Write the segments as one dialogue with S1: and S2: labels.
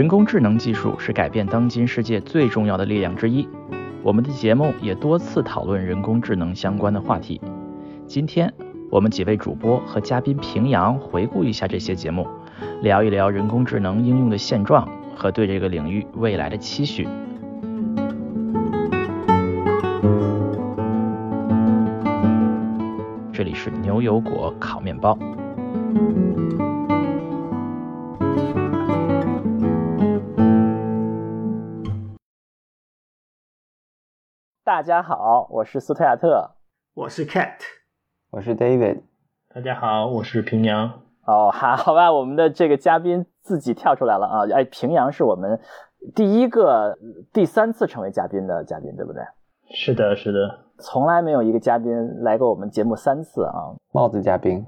S1: 人工智能技术是改变当今世界最重要的力量之一。我们的节目也多次讨论人工智能相关的话题。今天，我们几位主播和嘉宾平阳回顾一下这些节目，聊一聊人工智能应用的现状和对这个领域未来的期许。这里是牛油果烤面包。大家好，我是斯特亚特，
S2: 我是 Cat，
S3: 我是 David。
S4: 大家好，我是平阳。
S1: 哦，好，好吧，我们的这个嘉宾自己跳出来了啊！哎，平阳是我们第一个第三次成为嘉宾的嘉宾，对不对？
S4: 是的，是的。
S1: 从来没有一个嘉宾来过我们节目三次啊！
S3: 帽子嘉宾，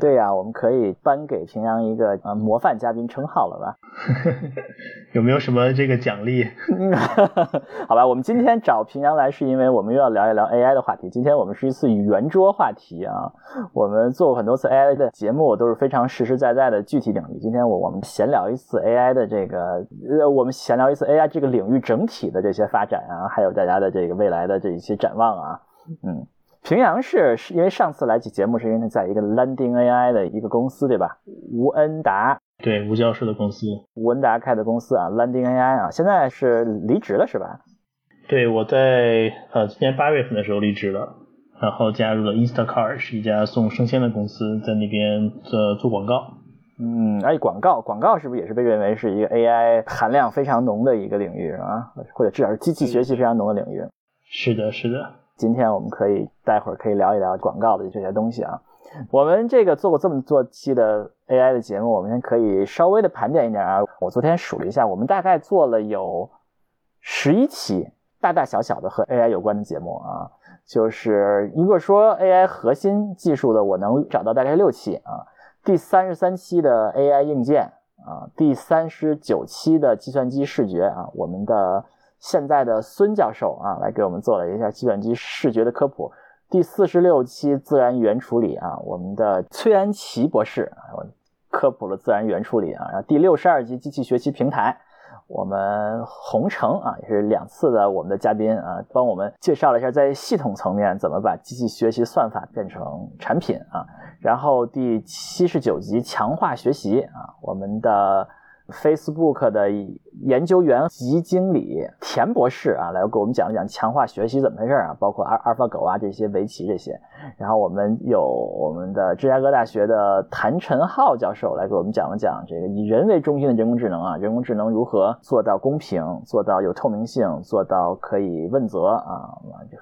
S1: 对呀，我们可以颁给平阳一个呃模范嘉宾称号了吧？
S4: 有没有什么这个奖励？
S1: 好吧，我们今天找平阳来是因为我们又要聊一聊 AI 的话题。今天我们是一次圆桌话题啊！我们做过很多次 AI 的节目，都是非常实实在在的具体领域。今天我我们闲聊一次 AI 的这个呃，我们闲聊一次 AI 这个领域整体的这些发展啊，还有大家的这个未来的这一些展望啊。啊，嗯，平阳是是因为上次来起节目是因为在一个 Landing AI 的一个公司对吧？吴恩达，
S4: 对，吴教授的公司，
S1: 吴恩达开的公司啊，Landing AI 啊，现在是离职了是吧？
S4: 对，我在呃今年八月份的时候离职了，然后加入了 Instacart，是一家送生鲜的公司，在那边做做广告。
S1: 嗯，哎，广告广告是不是也是被认为是一个 AI 含量非常浓的一个领域啊？或者至少是机器学习非常浓的领域？
S4: 是的，是的。
S1: 今天我们可以待会儿可以聊一聊广告的这些东西啊。我们这个做过这么多期的 AI 的节目，我们先可以稍微的盘点一点啊。我昨天数了一下，我们大概做了有十一期大大小小的和 AI 有关的节目啊。就是如果说 AI 核心技术的，我能找到大概六期啊。第三十三期的 AI 硬件啊，第三十九期的计算机视觉啊，我们的。现在的孙教授啊，来给我们做了一下计算机视觉的科普。第四十六期自然语言处理啊，我们的崔安琪博士啊，科普了自然语言处理啊。然后第六十二集机器学习平台，我们洪城啊，也是两次的我们的嘉宾啊，帮我们介绍了一下在系统层面怎么把机器学习算法变成产品啊。然后第七十九集强化学习啊，我们的。Facebook 的研究员及经理田博士啊，来给我们讲一讲强化学习怎么回事啊，包括阿阿尔法狗啊这些围棋这些。然后我们有我们的芝加哥大学的谭晨浩教授来给我们讲了讲这个以人为中心的人工智能啊，人工智能如何做到公平，做到有透明性，做到可以问责啊，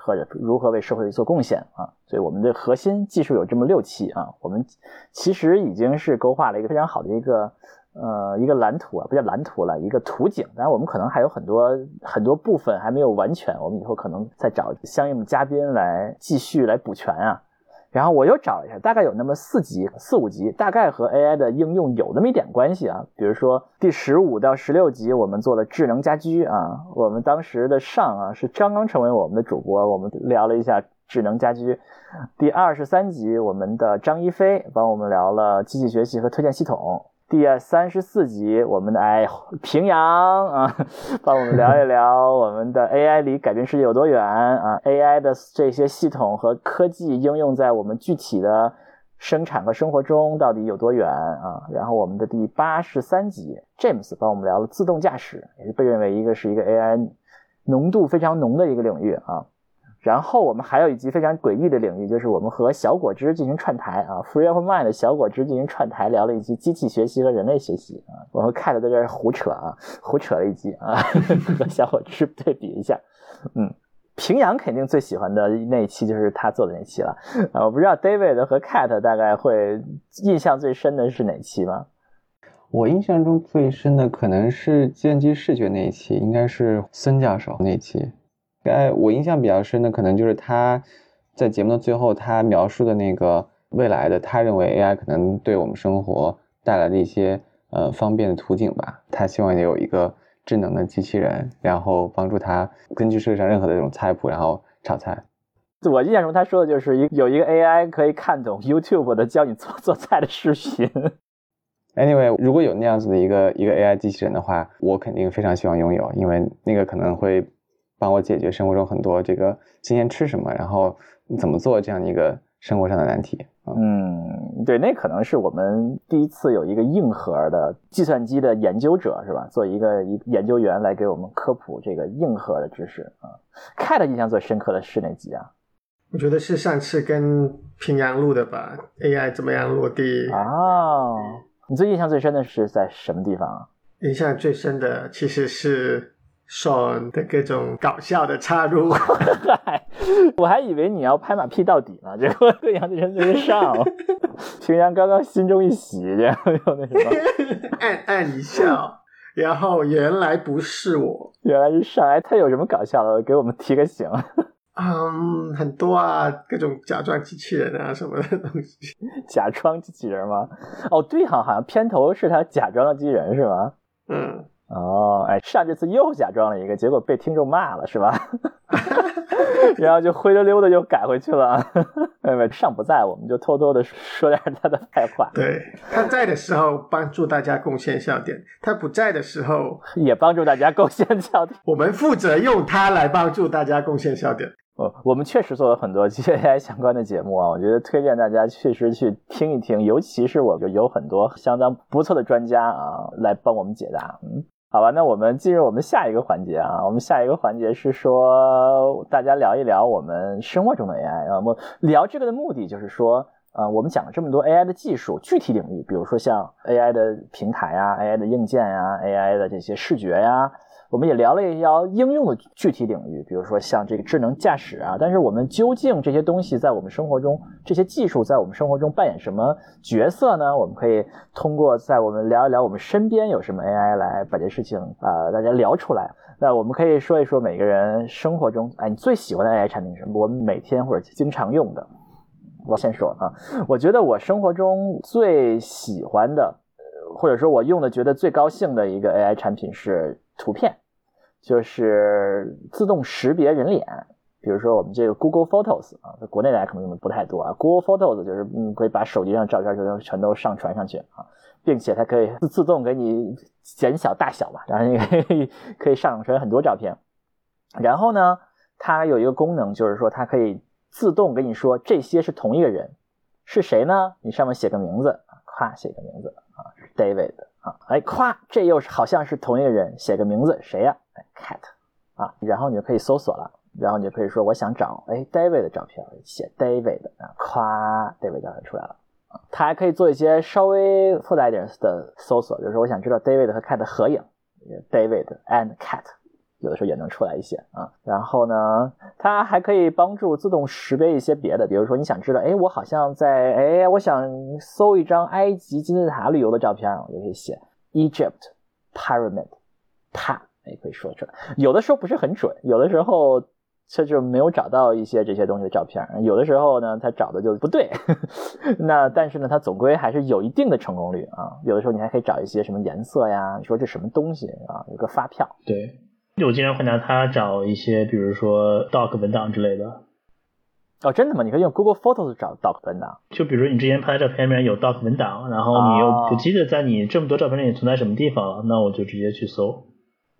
S1: 或者如何为社会做贡献啊。所以我们的核心技术有这么六期啊，我们其实已经是勾画了一个非常好的一个。呃，一个蓝图啊，不叫蓝图了，一个图景。当然，我们可能还有很多很多部分还没有完全，我们以后可能再找相应的嘉宾来继续来补全啊。然后我又找了一下，大概有那么四集、四五集，大概和 AI 的应用有那么一点关系啊。比如说第十五到十六集，我们做了智能家居啊。我们当时的上啊是刚刚成为我们的主播，我们聊了一下智能家居。第二十三集，我们的张一飞帮我们聊了机器学习和推荐系统。第三十四集，我们的哎平阳啊，帮我们聊一聊我们的 AI 离改变世界有多远啊？AI 的这些系统和科技应用在我们具体的生产和生活中到底有多远啊？然后我们的第八十三集，James 帮我们聊了自动驾驶，也是被认为一个是一个 AI 浓度非常浓的一个领域啊。然后我们还有一集非常诡异的领域，就是我们和小果汁进行串台啊，Free of Mind 的小果汁进行串台，聊了一集机器学习和人类学习啊。我们 Cat 在这儿胡扯啊，胡扯了一集啊，和小果汁对比一下。嗯，平阳肯定最喜欢的那一期就是他做的那期了啊。我不知道 David 和 Cat 大概会印象最深的是哪期吗？
S3: 我印象中最深的可能是计算机视觉那一期，应该是孙教授那期。该我印象比较深的，可能就是他在节目的最后，他描述的那个未来的，他认为 AI 可能对我们生活带来的一些呃方便的图景吧。他希望有一个智能的机器人，然后帮助他根据世界上任何的这种菜谱，然后炒菜。
S1: 我印象中他说的就是一有一个 AI 可以看懂 YouTube 的教你做 做菜的视频。
S3: Anyway，如果有那样子的一个一个 AI 机器人的话，我肯定非常希望拥有，因为那个可能会帮我解决生活中很多这个今天吃什么，然后怎么做这样的一个生活上的难题。
S1: 嗯，对，那可能是我们第一次有一个硬核的计算机的研究者，是吧？做一个一研究员来给我们科普这个硬核的知识啊。Cat 印象最深刻的是哪集啊？
S2: 我觉得是上次跟平阳录的吧，AI 怎么样落地
S1: 啊？你最印象最深的是在什么地方啊？
S2: 印象最深的其实是 Sean 的各种搞笑的插入。
S1: 我还以为你要拍马屁到底呢，结果印象最深就是上。平阳刚刚心中一喜，然后又那什么，
S2: 暗暗一笑，然后原来不是我，
S1: 原来是上。哎，他有什么搞笑的？给我们提个醒。
S2: 嗯，很多啊，各种假装机器人啊什么的东西。
S1: 假装机器人吗？哦，对哈，好像片头是他假装的机器人是吗？
S2: 嗯。
S1: 哦，哎，上这次又假装了一个，结果被听众骂了是吧？然后就灰溜溜的又改回去了。哎，上不在，我们就偷偷的说点他的坏话。
S2: 对，他在的时候帮助大家贡献笑点，他不在的时候
S1: 也帮助大家贡献笑点。
S2: 我们负责用他来帮助大家贡献笑点。
S1: 哦，我们确实做了很多 AI 相关的节目啊，我觉得推荐大家确实去听一听，尤其是我们有很多相当不错的专家啊，来帮我们解答。嗯，好吧，那我们进入我们下一个环节啊，我们下一个环节是说大家聊一聊我们生活中的 AI 啊，我们聊这个的目的就是说，呃，我们讲了这么多 AI 的技术具体领域，比如说像 AI 的平台啊、AI 的硬件呀、AI 的这些视觉呀。我们也聊了一聊应用的具体领域，比如说像这个智能驾驶啊。但是我们究竟这些东西在我们生活中，这些技术在我们生活中扮演什么角色呢？我们可以通过在我们聊一聊我们身边有什么 AI 来把这事情啊大家聊出来。那我们可以说一说每个人生活中，哎，你最喜欢的 AI 产品是什么？我们每天或者经常用的。我先说啊，我觉得我生活中最喜欢的，或者说我用的觉得最高兴的一个 AI 产品是图片。就是自动识别人脸，比如说我们这个 Google Photos 啊，在国内大家可能用的不太多啊。Google Photos 就是嗯，可以把手机上照片就全都上传上去啊，并且它可以自自动给你减小大小嘛，然后你可以可以上传很多照片。然后呢，它有一个功能，就是说它可以自动跟你说这些是同一个人，是谁呢？你上面写个名字啊，夸写个名字啊是，David 啊，哎，夸这又是好像是同一个人，写个名字，谁呀哎？cat 啊，然后你就可以搜索了，然后你就可以说我想找哎 David 的照片，写 David 啊，夸 David 照片出来了啊。它还可以做一些稍微复杂一点的搜索，比如说我想知道 David 和 cat 的合影，David and cat，有的时候也能出来一些啊。然后呢，它还可以帮助自动识别一些别的，比如说你想知道哎，我好像在哎，我想搜一张埃及金字塔旅游的照片，我就可以写 Egypt Pyramid 塔。也可以说出来，有的时候不是很准，有的时候他就没有找到一些这些东西的照片，有的时候呢他找的就不对，那但是呢他总归还是有一定的成功率啊。有的时候你还可以找一些什么颜色呀，你说这什么东西啊，有个发票。
S4: 对，我经常会拿它找一些，比如说 doc 文档之类的。
S1: 哦，真的吗？你可以用 Google Photos 找 doc 文档。
S4: 就比如你之前拍的照片里面有 doc 文档，然后你又不记得在你这么多照片里存在什么地方了，那我就直接去搜。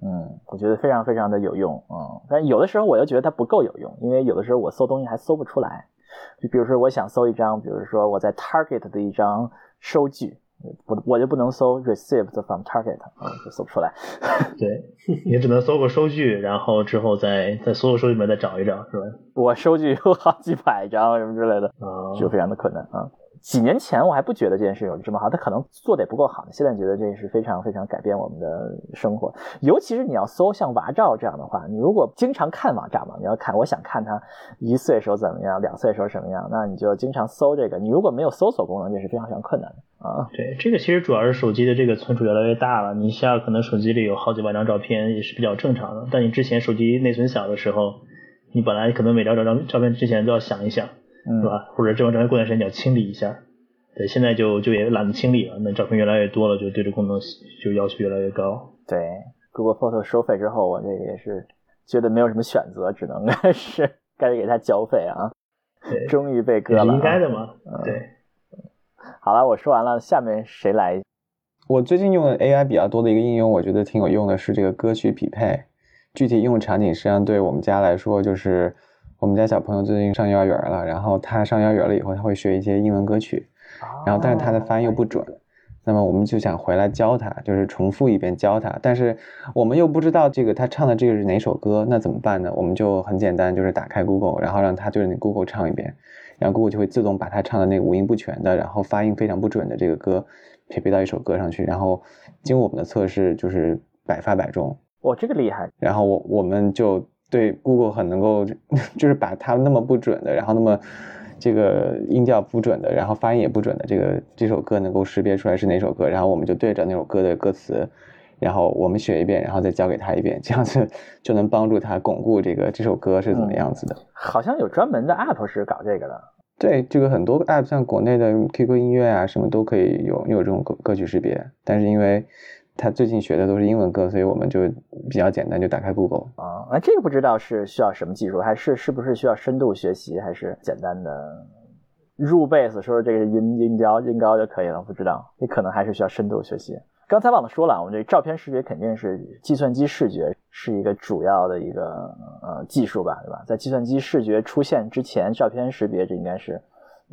S1: 嗯，我觉得非常非常的有用，嗯，但有的时候我又觉得它不够有用，因为有的时候我搜东西还搜不出来，就比如说我想搜一张，比如说我在 Target 的一张收据，我我就不能搜 Received from Target，啊，就搜不出来。
S4: 对，你只能搜个收据，然后之后再在所有收据里面再找一找，是吧？
S1: 我收据有好几百张什么之类的，就非常的困难啊。几年前我还不觉得这件事有这么好，他可能做的也不够好。现在觉得这是非常非常改变我们的生活，尤其是你要搜像娃照这样的话，你如果经常看娃照嘛，你要看我想看他一岁时候怎么样，两岁时候什么样，那你就经常搜这个。你如果没有搜索功能，这是非常非常困难的啊。
S4: 对，这个其实主要是手机的这个存储越来越大了，你一下可能手机里有好几万张照片也是比较正常的。但你之前手机内存小的时候，你本来可能每张照张照片之前都要想一想。是吧？或者这张照片过段时间你要清理一下，对，现在就就也懒得清理了。那照片越来越多了，就对这功能就要求越来越高。
S1: 对，Google Photo 收费之后，我这个也是觉得没有什么选择，只能 是该给他交费啊。
S4: 对，
S1: 终于被割了，
S4: 应该的嘛。对，
S1: 好了，我说完了，下面谁来？
S3: 我最近用的 AI 比较多的一个应用，我觉得挺有用的是这个歌曲匹配。具体应用场景实际上对我们家来说，就是我们家小朋友最近上幼儿园了，然后他上幼儿园了以后，他会学一些英文歌曲，然后但是他的发音又不准，那么我们就想回来教他，就是重复一遍教他，但是我们又不知道这个他唱的这个是哪首歌，那怎么办呢？我们就很简单，就是打开 Google，然后让他对着 Google 唱一遍，然后 Google 就会自动把他唱的那个五音不全的，然后发音非常不准的这个歌匹配到一首歌上去，然后经过我们的测试，就是百发百中。
S1: 哇，这个厉害！
S3: 然后我我们就对 Google 很能够，就是把它那么不准的，然后那么这个音调不准的，然后发音也不准的这个这首歌能够识别出来是哪首歌，然后我们就对着那首歌的歌词，然后我们学一遍，然后再教给他一遍，这样子就能帮助他巩固这个这首歌是怎么样子的。
S1: 好像有专门的 App 是搞这个的。
S3: 对，这个很多 App 像国内的 QQ 音乐啊什么都可以有有这种歌歌曲识别，但是因为他最近学的都是英文歌，所以我们就比较简单，就打开 Google
S1: 啊。那这个不知道是需要什么技术，还是是不是需要深度学习，还是简单的入 base 说这个音音调音高就可以了？不知道，你可能还是需要深度学习。刚才忘了说了，我们这照片识别肯定是计算机视觉是一个主要的一个呃技术吧，对吧？在计算机视觉出现之前，照片识别这应该是。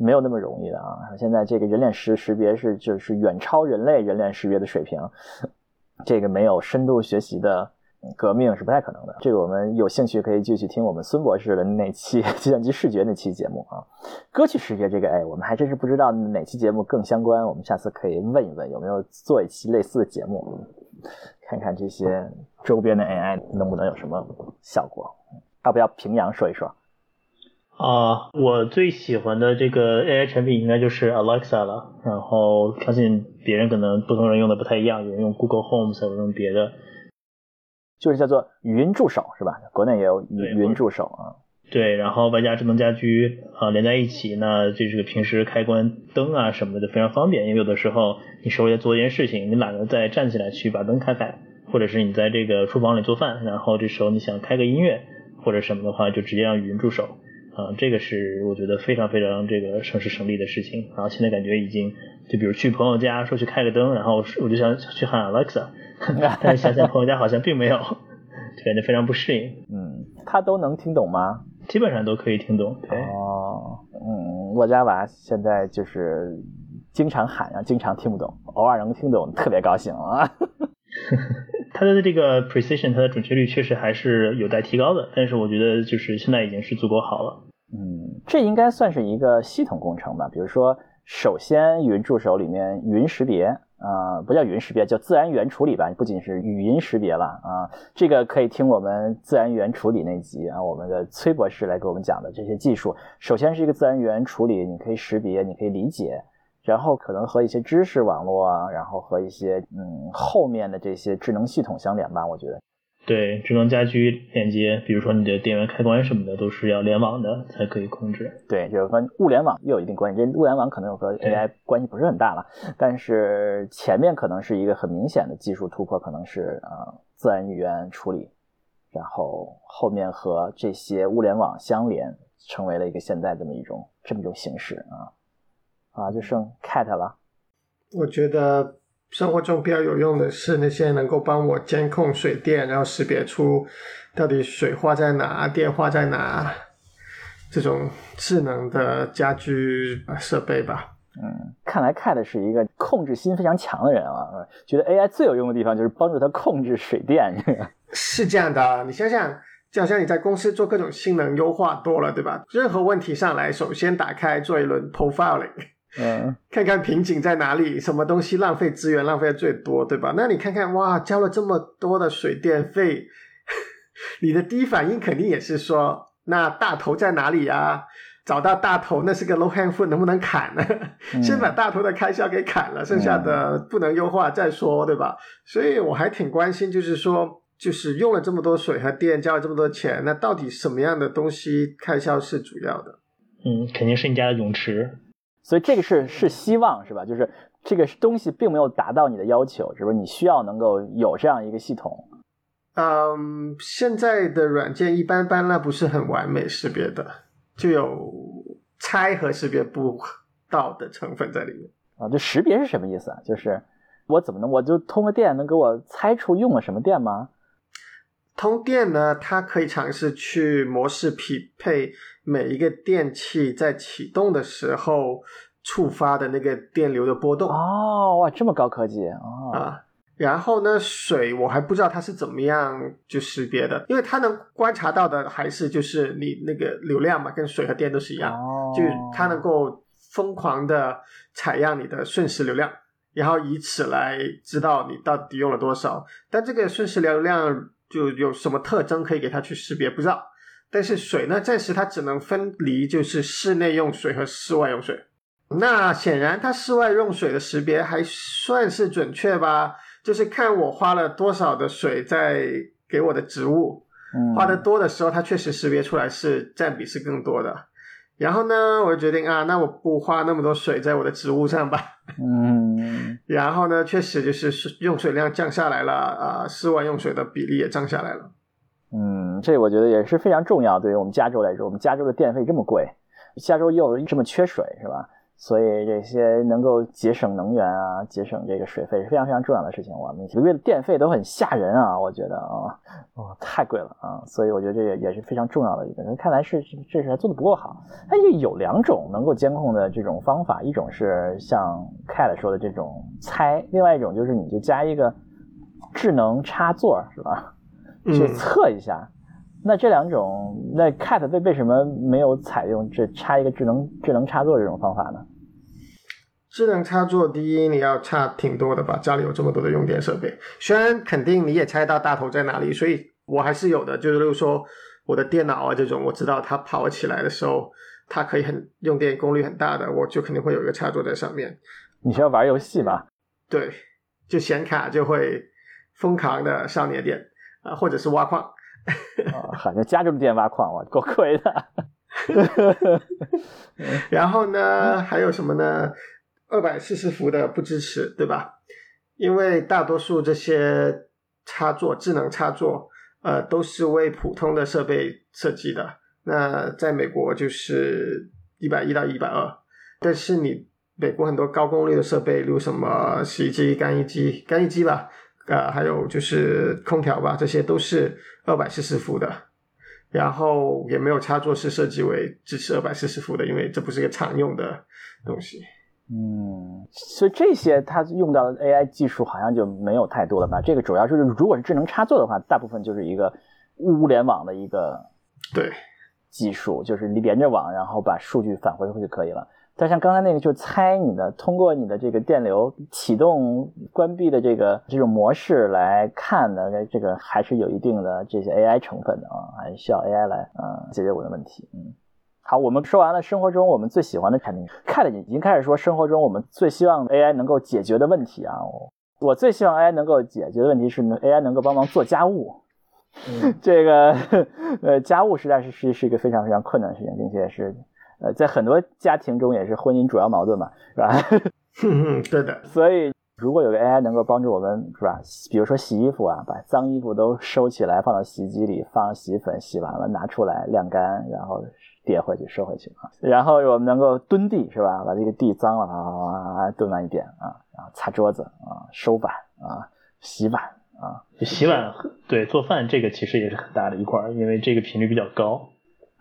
S1: 没有那么容易的啊！现在这个人脸识识别是就是远超人类人脸识别的水平，这个没有深度学习的革命是不太可能的。这个我们有兴趣可以继续听我们孙博士的那期 计算机视觉那期节目啊。歌曲识别这个，哎，我们还真是不知道哪期节目更相关，我们下次可以问一问有没有做一期类似的节目，看看这些周边的 AI 能不能有什么效果。要不要平阳说一说？
S4: 啊，我最喜欢的这个 AI 产品应该就是 Alexa 了。然后相信别人可能不同人用的不太一样，有人用 Google Home，有人用别的，
S1: 就是叫做语音助手是吧？国内也有语音助手啊。
S4: 对，然后外加智能家居啊连在一起，那这个平时开关灯啊什么的非常方便。因为有的时候你手里做一件事情，你懒得再站起来去把灯开开，或者是你在这个厨房里做饭，然后这时候你想开个音乐或者什么的话，就直接让语音助手。啊，这个是我觉得非常非常这个省时省力的事情。然后现在感觉已经，就比如去朋友家说去开个灯，然后我就想去喊 Alexa，但是想想朋友家好像并没有，就感觉非常不适应。
S1: 嗯，他都能听懂吗？
S4: 基本上都可以听懂。
S1: 哦，嗯，我家娃现在就是经常喊啊，经常听不懂，偶尔能听懂，特别高兴啊。
S4: 它的这个 precision，它的准确率确实还是有待提高的，但是我觉得就是现在已经是足够好了。
S1: 嗯，这应该算是一个系统工程吧？比如说，首先语音助手里面语音识别啊，不叫语音识别，叫自然语言处理吧。不仅是语音识别了啊，这个可以听我们自然语言处理那集啊，我们的崔博士来给我们讲的这些技术。首先是一个自然语言处理，你可以识别，你可以理解。然后可能和一些知识网络啊，然后和一些嗯后面的这些智能系统相连吧，我觉得。
S4: 对，智能家居连接，比如说你的电源开关什么的，都是要联网的才可以控制。
S1: 对，就是和物联网又有一定关系。这物联网可能和 AI 关系不是很大了，但是前面可能是一个很明显的技术突破，可能是呃自然语言处理，然后后面和这些物联网相连，成为了一个现在这么一种这么一种形式啊。啊，就剩 Cat 了。
S2: 我觉得生活中比较有用的是那些能够帮我监控水电，然后识别出到底水花在哪、电话在哪这种智能的家居设备吧。
S1: 嗯，看来 Cat 是一个控制心非常强的人啊。觉得 AI 最有用的地方就是帮助他控制水电。
S2: 是这样的，你想想，就好像你在公司做各种性能优化多了，对吧？任何问题上来，首先打开做一轮 profiling。
S1: 嗯，
S2: 看看瓶颈在哪里，什么东西浪费资源浪费的最多，对吧？那你看看，哇，交了这么多的水电费，你的第一反应肯定也是说，那大头在哪里呀？找到大头，那是个 low hang fruit，能不能砍呢？先把大头的开销给砍了，剩下的不能优化再说，对吧？所以我还挺关心，就是说，就是用了这么多水和电，交了这么多钱，那到底什么样的东西开销是主要的？
S4: 嗯，肯定是你家的泳池。
S1: 所以这个是是希望是吧？就是这个东西并没有达到你的要求，是不是？你需要能够有这样一个系统。
S2: 嗯，现在的软件一般般，那不是很完美识别的，就有猜和识别不到的成分在里面。
S1: 啊，就识别是什么意思啊？就是我怎么能我就通个电能给我猜出用了什么电吗？
S2: 通电呢，它可以尝试去模式匹配每一个电器在启动的时候触发的那个电流的波动。
S1: 哦，哇，这么高科技哦！
S2: 啊，然后呢，水我还不知道它是怎么样就识别的，因为它能观察到的还是就是你那个流量嘛，跟水和电都是一样，
S1: 哦
S2: 就它能够疯狂的采样你的瞬时流量，然后以此来知道你到底用了多少。但这个瞬时流量就有什么特征可以给它去识别，不知道。但是水呢，暂时它只能分离，就是室内用水和室外用水。那显然，它室外用水的识别还算是准确吧？就是看我花了多少的水在给我的植物，
S1: 嗯，
S2: 花的多的时候，它确实识别出来是占比是更多的。然后呢，我就决定啊，那我不花那么多水在我的植物上吧。
S1: 嗯，
S2: 然后呢，确实就是用水量降下来了，啊、室外用水的比例也降下来了。
S1: 嗯，这我觉得也是非常重要。对于我们加州来说，我们加州的电费这么贵，加州又这么缺水，是吧？所以这些能够节省能源啊，节省这个水费是非常非常重要的事情。我们每个月的电费都很吓人啊，我觉得啊，哦，太贵了啊，所以我觉得这个也是非常重要的一个。看来是这是还做的不够好。它就有两种能够监控的这种方法，一种是像 Cat 说的这种猜，另外一种就是你就加一个智能插座，是吧？去
S2: 嗯
S1: 测一下。那这两种，那 Cat 为为什么没有采用这插一个智能智能插座这种方法呢？
S2: 智能插座，第一你要差挺多的吧？家里有这么多的用电设备，虽然肯定你也猜到大头在哪里，所以我还是有的。就是例如说我的电脑啊这种，我知道它跑起来的时候，它可以很用电功率很大的，我就肯定会有一个插座在上面。
S1: 你是要玩游戏吧？
S2: 对，就显卡就会疯狂的上你的电啊，或者是挖矿。
S1: 啊，好像加州的电挖矿，哇，够亏的。
S2: 然后呢，还有什么呢？二百四十伏的不支持，对吧？因为大多数这些插座、智能插座，呃，都是为普通的设备设计的。那在美国就是一百一到一百二，但是你美国很多高功率的设备，例如什么洗衣机、干衣机、干衣机吧，呃，还有就是空调吧，这些都是二百四十伏的。然后也没有插座是设计为支持二百四十伏的，因为这不是一个常用的东西。
S1: 嗯，所以这些它用到的 AI 技术好像就没有太多了吧？这个主要就是如果是智能插座的话，大部分就是一个物联网的一个
S2: 对，
S1: 技术，就是你连着网，然后把数据返回回去就可以了。但像刚才那个，就是猜你的，通过你的这个电流启动、关闭的这个这种模式来看的，这个还是有一定的这些 AI 成分的啊，还是需要 AI 来啊、解决我的问题。嗯，好，我们说完了生活中我们最喜欢的产品，Cat 已经开始说生活中我们最希望 AI 能够解决的问题啊。我我最希望 AI 能够解决的问题是 AI 能够帮忙做家务。
S4: 嗯
S1: 这个 呃，家务实在是是是一个非常非常困难的事情，并且是呃，在很多家庭中也是婚姻主要矛盾嘛，是吧？
S2: 对的，
S1: 所以如果有个 AI 能够帮助我们，是吧？比如说洗衣服啊，把脏衣服都收起来，放到洗衣机里，放洗衣粉，洗完了拿出来晾干，然后叠回去，收回去啊。然后我们能够蹲地，是吧？把这个地脏了啊，蹲完一遍啊，然后擦桌子啊，收碗啊，洗碗啊，
S4: 洗碗对做饭这个其实也是很大的一块儿，因为这个频率比较高。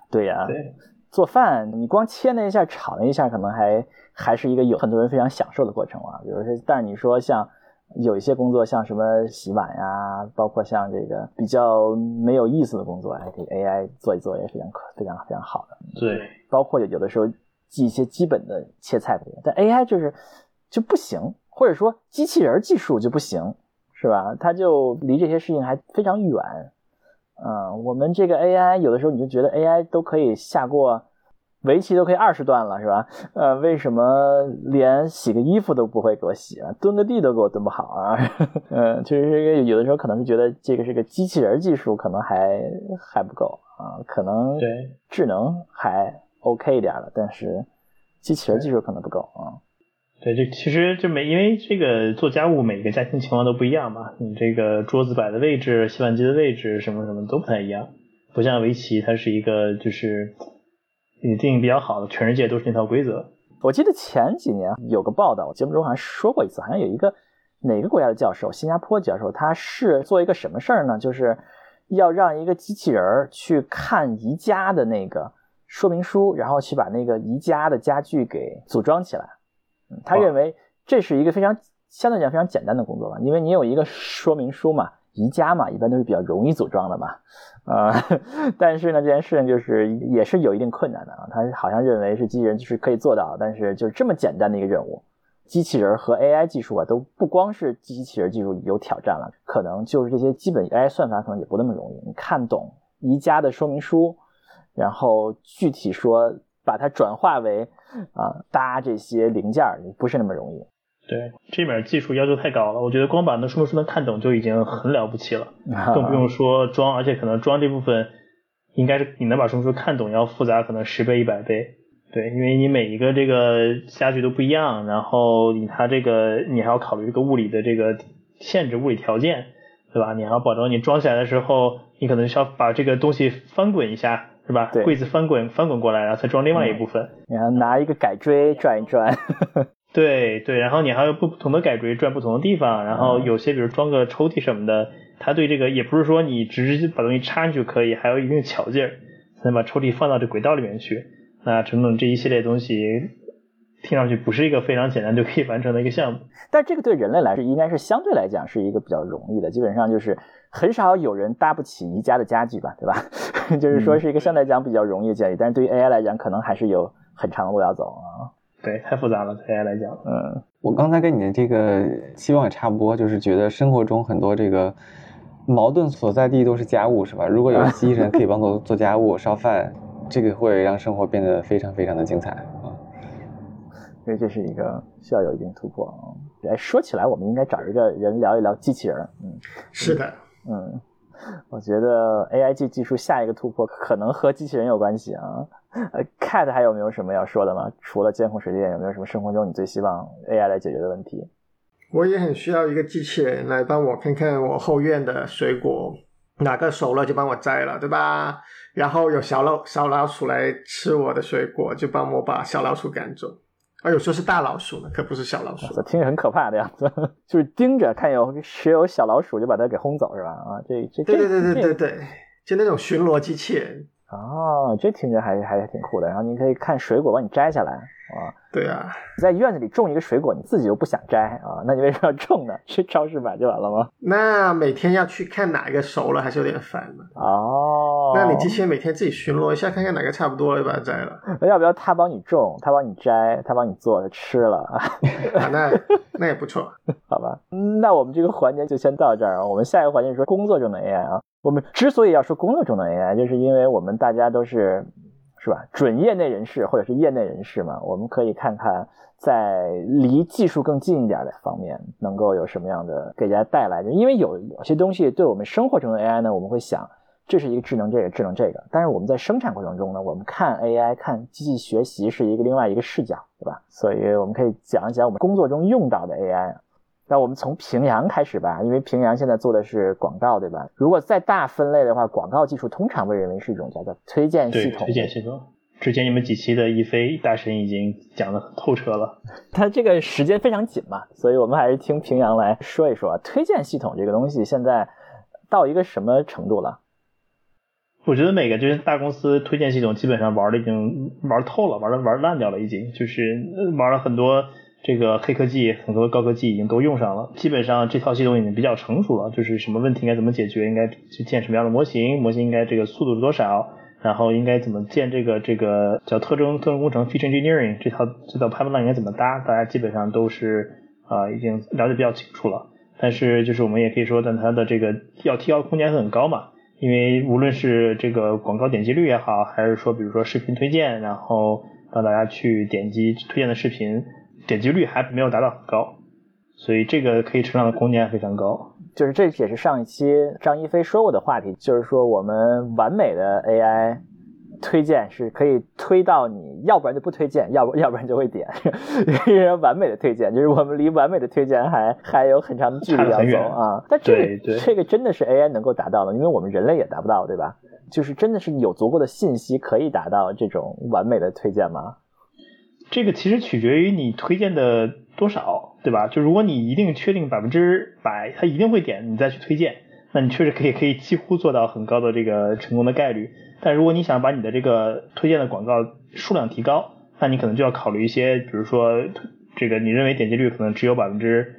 S1: 对呀、
S4: 对，
S1: 做饭，你光切那一下、炒那一下，可能还还是一个有很多人非常享受的过程啊。比如说，但是你说像有一些工作，像什么洗碗呀，包括像这个比较没有意思的工作，还可以 AI 做一做，也非常可非常非常好的。
S4: 对，
S1: 包括有有的时候记一些基本的切菜的，但 AI 就是就不行，或者说机器人技术就不行，是吧？它就离这些事情还非常远。嗯，我们这个 AI 有的时候你就觉得 AI 都可以下过围棋都可以二十段了，是吧？呃，为什么连洗个衣服都不会给我洗啊？蹲个地都给我蹲不好啊？嗯，其实这个有的时候可能是觉得这个是个机器人技术，可能还还不够啊，可能智能还 OK 一点了，但是机器人技术可能不够啊。
S4: 对，这其实就每因为这个做家务每个家庭情况都不一样嘛，你这个桌子摆的位置、洗碗机的位置什么什么都不太一样，不像围棋，它是一个就是你定比较好的，全世界都是那套规则。
S1: 我记得前几年有个报道，我节目中好像说过一次，好像有一个哪个国家的教授？新加坡教授，他是做一个什么事儿呢？就是要让一个机器人去看宜家的那个说明书，然后去把那个宜家的家具给组装起来。嗯，他认为这是一个非常相对讲非常简单的工作吧，因为你有一个说明书嘛，宜家嘛，一般都是比较容易组装的嘛。啊，但是呢，这件事情就是也是有一定困难的啊。他好像认为是机器人就是可以做到，但是就是这么简单的一个任务。机器人和 AI 技术啊，都不光是机器人技术有挑战了，可能就是这些基本 AI 算法可能也不那么容易。你看懂宜家的说明书，然后具体说把它转化为啊搭这些零件，不是那么容易。
S4: 对，这面技术要求太高了，我觉得光把那说明书能看懂就已经很了不起了，更不用说装，而且可能装这部分应该是你能把说明书看懂要复杂可能十倍一百倍。对，因为你每一个这个家具都不一样，然后你它这个你还要考虑这个物理的这个限制、物理条件，对吧？你还要保证你装起来的时候，你可能需要把这个东西翻滚一下，是吧？柜子翻滚翻滚过来，然后再装另外一部分。
S1: 然后拿一个改锥转一转。
S4: 对对，然后你还有不同的改锥转不同的地方，然后有些比如装个抽屉什么的，它对这个也不是说你直接把东西插进去可以，还有一定巧劲儿，才能把抽屉放到这轨道里面去。那等等这一系列东西，听上去不是一个非常简单就可以完成的一个项目。
S1: 但这个对人类来说，应该是相对来讲是一个比较容易的。基本上就是很少有人搭不起宜家的家具吧，对吧？就是说是一个相对来讲比较容易的建议。但是对于 AI 来讲，可能还是有很长的路要走啊。
S4: 对，太复杂了，对 AI 来讲。
S1: 嗯，
S3: 我刚才跟你的这个期望也差不多，就是觉得生活中很多这个矛盾所在地都是家务，是吧？如果有机器 人可以帮助做家务、烧饭。这个会让生活变得非常非常的精彩啊！
S1: 所以这是一个需要有一定突破啊！哎，说起来，我们应该找一个人聊一聊机器人。嗯，
S2: 是的，
S1: 嗯，我觉得 A I G 技术下一个突破可能和机器人有关系啊。呃，Cat 还有没有什么要说的吗？除了监控水电，有没有什么生活中你最希望 A I 来解决的问题？
S2: 我也很需要一个机器人来帮我看看我后院的水果。哪个熟了就帮我摘了，对吧？然后有小老小老鼠来吃我的水果，就帮我把小老鼠赶走。啊，有时候是大老鼠呢，可不是小老鼠。
S1: 听着很可怕的样子，就是盯着看有谁有小老鼠就把它给轰走，是吧？啊，这这
S2: 对对对对对对，就那种巡逻机器人。
S1: 哦，这听着还还挺酷的。然后你可以看水果，帮你摘下来啊。
S2: 对啊，你
S1: 在院子里种一个水果，你自己又不想摘啊，那你为什么要种呢？去超市买就完了吗？
S2: 那每天要去看哪一个熟了，还是有点烦的。
S1: 哦，
S2: 那你机器人每天自己巡逻一下，看看哪个差不多了，就把它摘了。
S1: 那要不要他帮你种，他帮你摘，他帮你做他吃了
S2: 啊？那那也不错，
S1: 好吧？那我们这个环节就先到这儿啊。我们下一个环节说工作中的 AI 啊。我们之所以要说工作中的 AI，就是因为我们大家都是。是吧？准业内人士或者是业内人士嘛，我们可以看看在离技术更近一点的方面，能够有什么样的给大家带来。就因为有有些东西对我们生活中的 AI 呢，我们会想这是一个智能这个智能这个，但是我们在生产过程中呢，我们看 AI 看机器学习是一个另外一个视角，对吧？所以我们可以讲一讲我们工作中用到的 AI。那我们从平阳开始吧，因为平阳现在做的是广告，对吧？如果再大分类的话，广告技术通常被认为是一种叫做推荐系统。
S4: 推荐系统。之前你们几期的一飞大神已经讲的很透彻了。
S1: 他这个时间非常紧嘛，所以我们还是听平阳来说一说推荐系统这个东西现在到一个什么程度了？
S4: 我觉得每个就是大公司推荐系统基本上玩的已经玩透了，玩的玩烂掉了，已经就是玩了很多。这个黑科技很多高科技已经都用上了，基本上这套系统已经比较成熟了。就是什么问题应该怎么解决，应该去建什么样的模型，模型应该这个速度是多少，然后应该怎么建这个这个叫特征特征工程 feature engineering 这套这套 pipeline 应该怎么搭，大家基本上都是啊已经了解比较清楚了。但是就是我们也可以说，但它的这个要提高的空间很高嘛，因为无论是这个广告点击率也好，还是说比如说视频推荐，然后让大家去点击推荐的视频。点击率还没有达到很高，所以这个可以成长的空间非常高。
S1: 就是这也是上一期张一飞说过的话题，就是说我们完美的 AI 推荐是可以推到你要不然就不推荐，要不要不然就会点，完美的推荐就是我们离完美的推荐还还有很长的距离要走啊。但这个这个真的是 AI 能够达到的，因为我们人类也达不到，对吧？就是真的是有足够的信息可以达到这种完美的推荐吗？
S4: 这个其实取决于你推荐的多少，对吧？就如果你一定确定百分之百他一定会点，你再去推荐，那你确实可以可以几乎做到很高的这个成功的概率。但如果你想把你的这个推荐的广告数量提高，那你可能就要考虑一些，比如说这个你认为点击率可能只有百分之，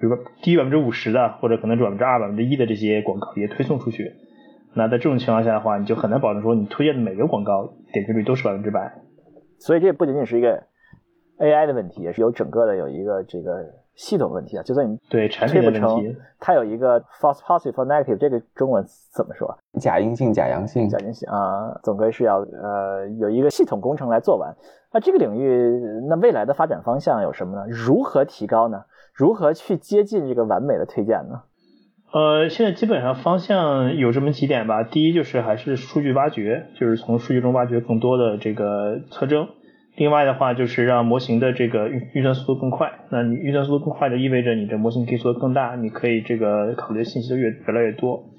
S4: 比如说低于百分之五十的，或者可能是百分之二、百分之一的这些广告也推送出去。那在这种情况下的话，你就很难保证说你推荐的每个广告点击率都是百分之百。
S1: 所以这不仅仅是一个 AI 的问题，也是有整个的有一个这个系统问题啊。就算你
S4: 对产品的问题，
S1: 它有一个 false positive or negative，这个中文怎么说？
S3: 假阴性、假阳性、
S1: 假阴性啊，总归是要呃有一个系统工程来做完。那这个领域，那未来的发展方向有什么呢？如何提高呢？如何去接近这个完美的推荐呢？
S4: 呃，现在基本上方向有这么几点吧。第一就是还是数据挖掘，就是从数据中挖掘更多的这个特征。另外的话就是让模型的这个运运算速度更快。那你运算速度更快，就意味着你的模型可以做得更大，你可以这个考虑的信息就越越来越多。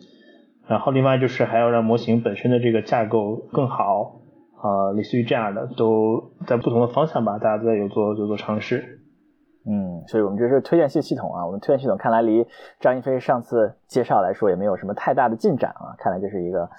S4: 然后另外就是还要让模型本身的这个架构更好，啊，类似于这样的，都在不同的方向吧，大家都在有做有做尝试。
S1: 嗯，所以我们这是推荐系系统啊。我们推荐系统看来离张一飞上次介绍来说也没有什么太大的进展啊。看来这是一个，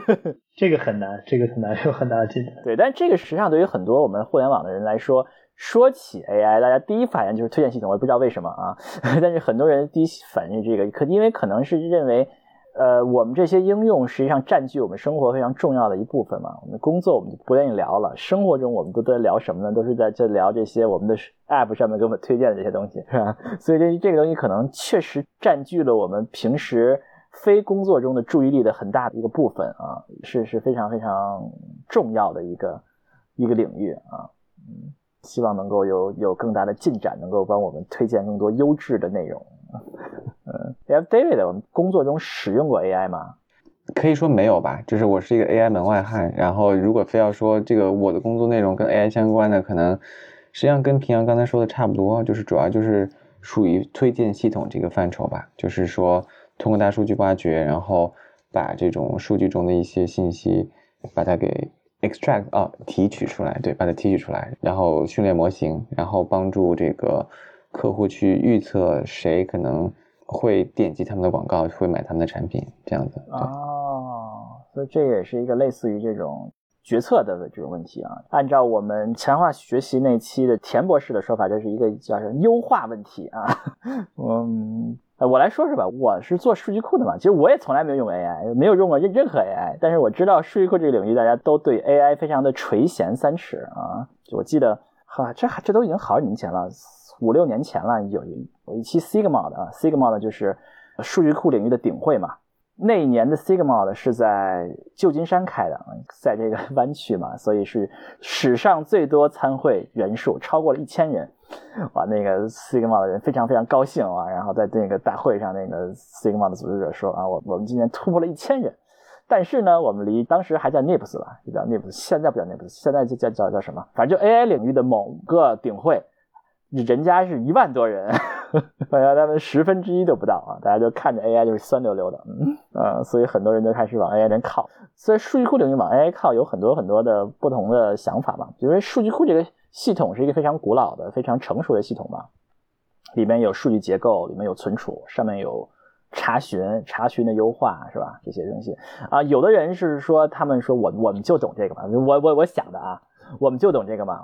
S4: 这个很难，这个很难 有很大的进展。
S1: 对，但这个实际上对于很多我们互联网的人来说，说起 AI，大家第一反应就是推荐系统。我也不知道为什么啊，但是很多人第一反应这个，可因为可能是认为。呃，我们这些应用实际上占据我们生活非常重要的一部分嘛。我们的工作我们就不愿意聊了，生活中我们都在聊什么呢？都是在这聊这些我们的 App 上面给我们推荐的这些东西，是吧？所以这这个东西可能确实占据了我们平时非工作中的注意力的很大的一个部分啊，是是非常非常重要的一个一个领域啊。嗯，希望能够有有更大的进展，能够帮我们推荐更多优质的内容。嗯，David，我们工作中使用过 AI 吗？
S3: 可以说没有吧，就是我是一个 AI 门外汉。然后，如果非要说这个我的工作内容跟 AI 相关的，可能实际上跟平阳刚才说的差不多，就是主要就是属于推荐系统这个范畴吧。就是说，通过大数据挖掘，然后把这种数据中的一些信息，把它给 extract 啊提取出来，对，把它提取出来，然后训练模型，然后帮助这个。客户去预测谁可能会点击他们的广告，会买他们的产品，这样子。
S1: 哦，所以这也是一个类似于这种决策的这种问题啊。按照我们强化学习那期的田博士的说法，这是一个叫什么优化问题啊。嗯，我来说说吧，我是做数据库的嘛，其实我也从来没有用 AI，没有用过任任何 AI，但是我知道数据库这个领域大家都对 AI 非常的垂涎三尺啊。我记得，哈，这还这都已经好几年前了。五六年前了，有有一期 Sigma 的啊，Sigma 的就是数据库领域的顶会嘛。那一年的 Sigma 的是在旧金山开的，在这个 湾区嘛，所以是史上最多参会人数，超过了一千人。哇，那个 Sigma 的人非常非常高兴啊，然后在那个大会上，那个 Sigma 的组织者说啊，我我们今年突破了一千人，但是呢，我们离当时还叫 Nips 吧，就叫 Nips，现在不叫 Nips，现在就叫叫叫什么？反正就 AI 领域的某个顶会。人家是一万多人，好像他们十分之一都不到啊！大家就看着 AI 就是酸溜溜的，嗯啊，所以很多人都开始往 AI 那靠。所以数据库领域往 AI 靠有很多很多的不同的想法吧。因为数据库这个系统是一个非常古老的、非常成熟的系统嘛，里面有数据结构，里面有存储，上面有查询、查询的优化，是吧？这些东西啊，有的人是说，他们说我我们就懂这个嘛，我我我想的啊。我们就懂这个嘛，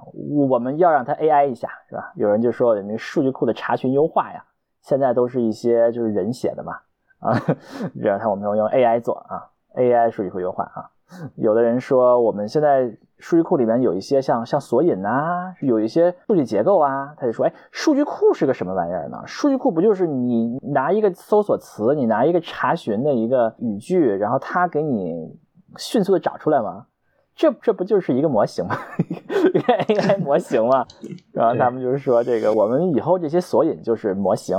S1: 我们要让它 AI 一下，是吧？有人就说那数据库的查询优化呀，现在都是一些就是人写的嘛，啊，让他我们要用 AI 做啊，AI 数据库优化啊。有的人说我们现在数据库里面有一些像像索引呐，有一些数据结构啊，他就说，哎，数据库是个什么玩意儿呢？数据库不就是你拿一个搜索词，你拿一个查询的一个语句，然后它给你迅速的找出来吗？这这不就是一个模型吗？一个 AI 模型吗？然后他们就是说，这个我们以后这些索引就是模型，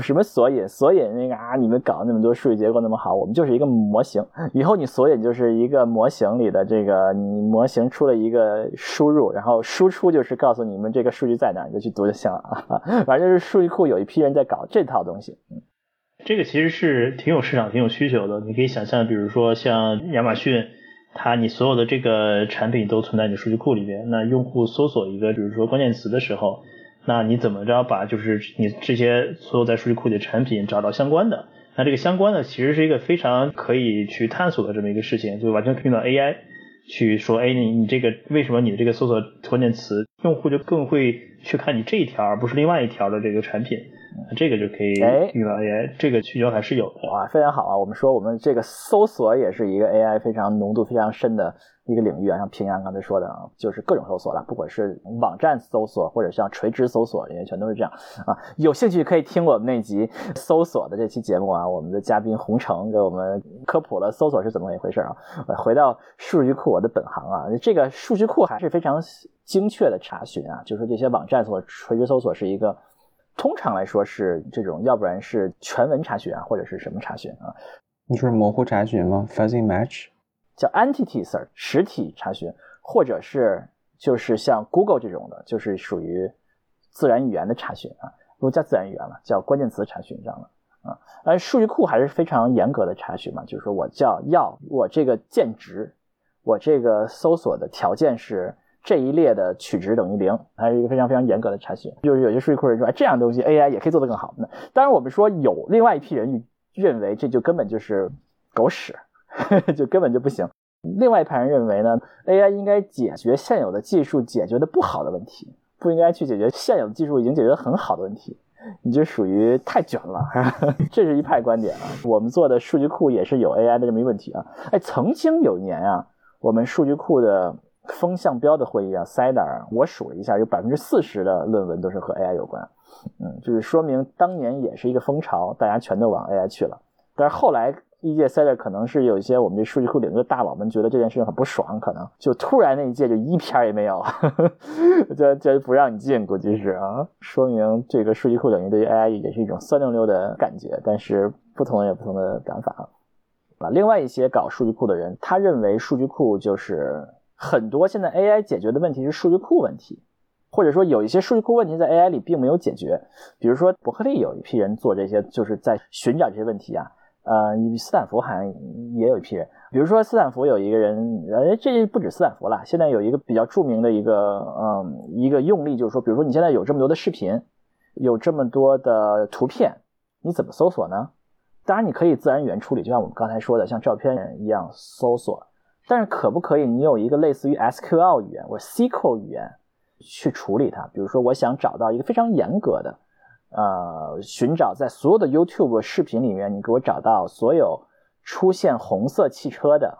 S1: 什么索引？索引那个啊，你们搞那么多数据结构那么好，我们就是一个模型。以后你索引就是一个模型里的这个，你模型出了一个输入，然后输出就是告诉你们这个数据在哪，你就去读就行了啊。反正就是数据库有一批人在搞这套东西。嗯，
S4: 这个其实是挺有市场、挺有需求的。你可以想象，比如说像亚马逊。它你所有的这个产品都存在你数据库里边，那用户搜索一个比如说关键词的时候，那你怎么着把就是你这些所有在数据库里的产品找到相关的？那这个相关的其实是一个非常可以去探索的这么一个事情，就完全可以用到 AI 去说，哎，你你这个为什么你的这个搜索关键词，用户就更会去看你这一条，而不是另外一条的这个产品，这个就可以用到 AI，这个需求还是有的。
S1: 啊，非常好啊！我们说我们这个搜索也是一个 AI 非常浓度非常深的。一个领域啊，像平阳刚才说的啊，就是各种搜索了，不管是网站搜索或者像垂直搜索，因为全都是这样啊。有兴趣可以听我们那集搜索的这期节目啊，我们的嘉宾洪成给我们科普了搜索是怎么一回事啊。回到数据库，我的本行啊，这个数据库还是非常精确的查询啊，就是这些网站所垂直搜索是一个，通常来说是这种，要不然是全文查询啊，或者是什么查询啊？
S3: 你说模糊查询吗？Fuzzy match？
S1: 叫 entity search 实体查询，或者是就是像 Google 这种的，就是属于自然语言的查询啊，不叫自然语言了，叫关键词查询这样的啊。而数据库还是非常严格的查询嘛，就是说我叫要我这个键值，我这个搜索的条件是这一列的取值等于零，还是一个非常非常严格的查询。就是有些数据库人说，这样东西 AI 也可以做得更好。那当然我们说有另外一批人认为这就根本就是狗屎。就根本就不行。另外一派人认为呢，AI 应该解决现有的技术解决的不好的问题，不应该去解决现有的技术已经解决的很好的问题。你就属于太卷了，这是一派观点啊。我们做的数据库也是有 AI 的这么一个问题啊。哎，曾经有一年啊，我们数据库的风向标的会议啊 c i d r 我数了一下，有百分之四十的论文都是和 AI 有关。嗯，就是说明当年也是一个风潮，大家全都往 AI 去了。但是后来。一届 SIDAR 可能是有一些我们这数据库领域的大佬们觉得这件事情很不爽，可能就突然那一届就一篇也没有，就就不让你进，估计是啊，说明这个数据库领域对于 AI 也是一种酸溜溜的感觉，但是不同人有不同的感法啊。另外一些搞数据库的人，他认为数据库就是很多现在 AI 解决的问题是数据库问题，或者说有一些数据库问题在 AI 里并没有解决，比如说伯克利有一批人做这些，就是在寻找这些问题啊。呃，斯坦福好像也有一批人，比如说斯坦福有一个人，呃，这不止斯坦福了，现在有一个比较著名的一个，嗯，一个用例就是说，比如说你现在有这么多的视频，有这么多的图片，你怎么搜索呢？当然你可以自然语言处理，就像我们刚才说的，像照片一样搜索，但是可不可以你有一个类似于 SQL 语言或 SQL 语言去处理它？比如说我想找到一个非常严格的。呃，寻找在所有的 YouTube 视频里面，你给我找到所有出现红色汽车的，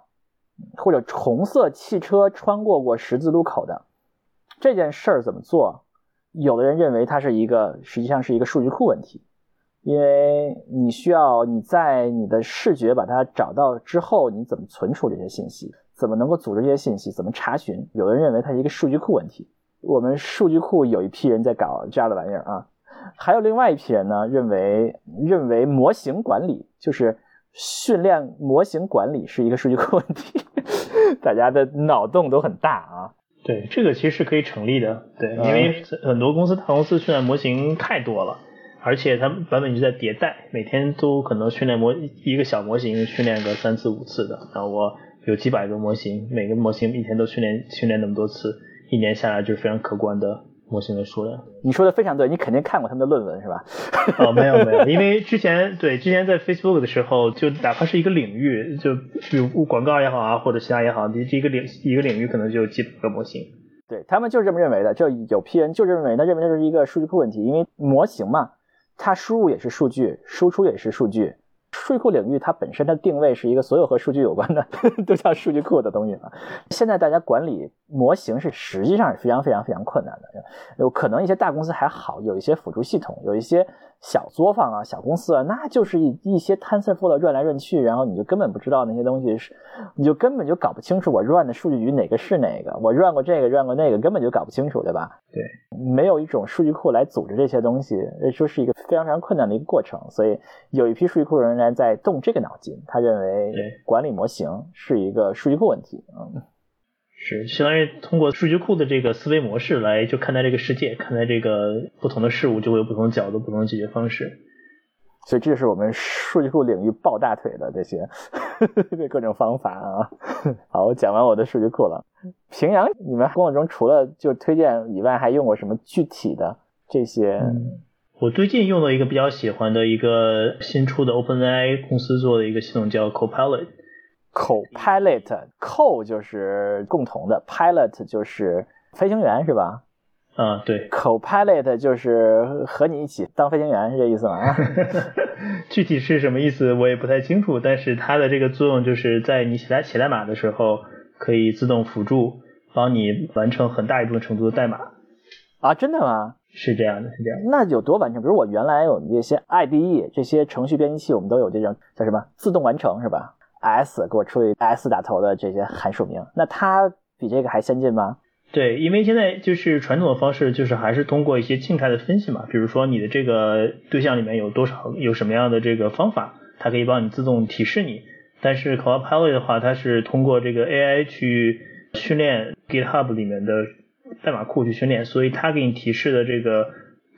S1: 或者红色汽车穿过过十字路口的这件事儿怎么做？有的人认为它是一个，实际上是一个数据库问题，因为你需要你在你的视觉把它找到之后，你怎么存储这些信息？怎么能够组织这些信息？怎么查询？有的人认为它是一个数据库问题。我们数据库有一批人在搞这样的玩意儿啊。还有另外一批人呢，认为认为模型管理就是训练模型管理是一个数据库问题，大家的脑洞都很大啊。
S4: 对，这个其实是可以成立的。对，因为很多公司大公司训练模型太多了，而且它版本一直在迭代，每天都可能训练模一个小模型训练个三次五次的。然后我有几百个模型，每个模型一天都训练训练那么多次，一年下来就是非常可观的。模型的数量，
S1: 你说的非常对，你肯定看过他们的论文是吧？
S4: 哦，没有没有，因为之前对之前在 Facebook 的时候，就哪怕是一个领域，就比如广告也好啊，或者其他也好，你这一个领一个领域可能就有几百个模型。
S1: 对他们就是这么认为的，就有批人就认为，他认为这是一个数据库问题，因为模型嘛，它输入也是数据，输出也是数据。数据库领域它本身的定位是一个所有和数据有关的 都叫数据库的东西嘛。现在大家管理模型是实际上是非常非常非常困难的，有可能一些大公司还好，有一些辅助系统，有一些。小作坊啊，小公司啊，那就是一一些 TensorFlow 转来转去，然后你就根本不知道那些东西是，你就根本就搞不清楚我 run 的数据局哪个是哪个，我 run 过这个 run 过那个，根本就搞不清楚，对吧？
S4: 对，
S1: 没有一种数据库来组织这些东西，说是一个非常非常困难的一个过程。所以有一批数据库人员在动这个脑筋，他认为管理模型是一个数据库问题，嗯。
S4: 是相当于通过数据库的这个思维模式来就看待这个世界，看待这个不同的事物，就会有不同的角度、不同的解决方式。
S1: 所以这是我们数据库领域抱大腿的这些 各种方法啊。好，我讲完我的数据库了。平阳，你们工作中除了就推荐以外，还用过什么具体的这些。
S4: 我最近用了一个比较喜欢的一个新出的 OpenAI 公司做的一个系统叫 Copilot。
S1: Copilot，Co 就是共同的，Pilot 就是飞行员是吧？
S4: 嗯，对。
S1: Copilot 就是和你一起当飞行员是这意思吗？
S4: 具体是什么意思我也不太清楚，但是它的这个作用就是在你写代写代码的时候，可以自动辅助帮你完成很大一部分程度的代码。
S1: 啊，真的吗？
S4: 是这样的，是这样。
S1: 那有多完成？比如我原来有这些 IDE 这些程序编辑器，我们都有这种叫什么自动完成是吧？S 给我出一 S 打头的这些函数名，那它比这个还先进吗？
S4: 对，因为现在就是传统的方式，就是还是通过一些静态的分析嘛，比如说你的这个对象里面有多少，有什么样的这个方法，它可以帮你自动提示你。但是 Copilot 的话，它是通过这个 AI 去训练 GitHub 里面的代码库去训练，所以它给你提示的这个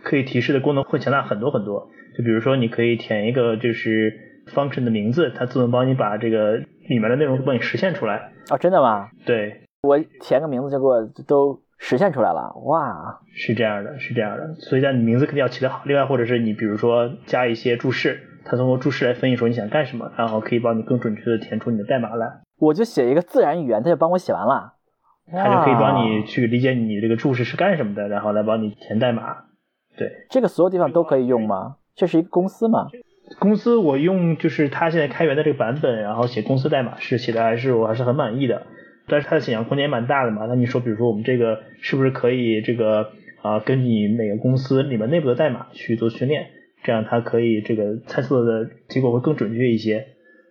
S4: 可以提示的功能会强大很多很多。就比如说你可以填一个就是 function 的名字，它自动帮你把这个里面的内容帮你实现出来。
S1: 哦，真的吗？
S4: 对。
S1: 我填个名字就给我都实现出来了，哇！
S4: 是这样的，是这样的，所以你名字肯定要起得好。另外，或者是你比如说加一些注释，它通过注释来分析说你想干什么，然后可以帮你更准确的填出你的代码来。
S1: 我就写一个自然语言，它就帮我写完了。
S4: 它就可以帮你去理解你这个注释是干什么的，然后来帮你填代码。对，
S1: 这个所有地方都可以用吗？这是一个公司吗？
S4: 公司我用就是它现在开源的这个版本，然后写公司代码是写的还是我还是很满意的。但是它的想象空间蛮大的嘛，那你说，比如说我们这个是不是可以这个啊，根据每个公司里面内部的代码去做训练，这样它可以这个猜测的结果会更准确一些。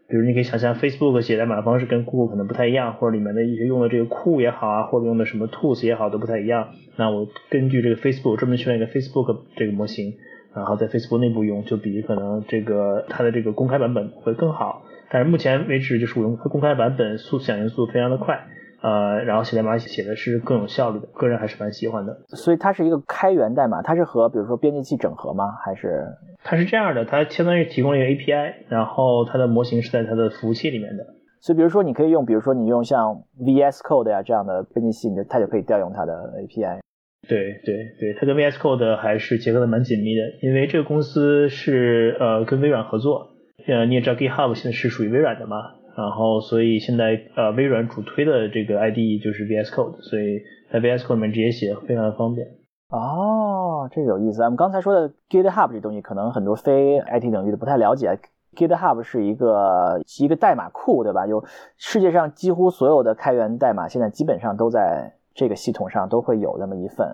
S4: 比如你可以想象 Facebook 写代码的方式跟 Google 可能不太一样，或者里面的一些用的这个库也好啊，或者用的什么 tools 也好都不太一样。那我根据这个 Facebook 专门训练一个 Facebook 这个模型，然后在 Facebook 内部用，就比可能这个它的这个公开版本会更好。但是目前为止，就是我用公开版本，速响应速度非常的快，呃，然后写代码写的是更有效率的，个人还是蛮喜欢的。
S1: 所以它是一个开源代码，它是和比如说编辑器整合吗？还是？
S4: 它是这样的，它相当于提供了一个 API，然后它的模型是在它的服务器里面的。
S1: 所以比如说你可以用，比如说你用像 VS Code 呀这样的编辑器，你就它就可以调用它的 API。
S4: 对对对，它跟 VS Code 还是结合的蛮紧密的，因为这个公司是呃跟微软合作。呃，你也知道 GitHub 现在是属于微软的嘛，然后所以现在呃微软主推的这个 IDE 就是 VS Code，所以在 VS Code 里面直接写非常的方便。
S1: 哦，这个有意思。我们刚才说的 GitHub 这东西，可能很多非 IT 领域的不太了解。GitHub 是一个一个代码库，对吧？有世界上几乎所有的开源代码，现在基本上都在这个系统上都会有那么一份。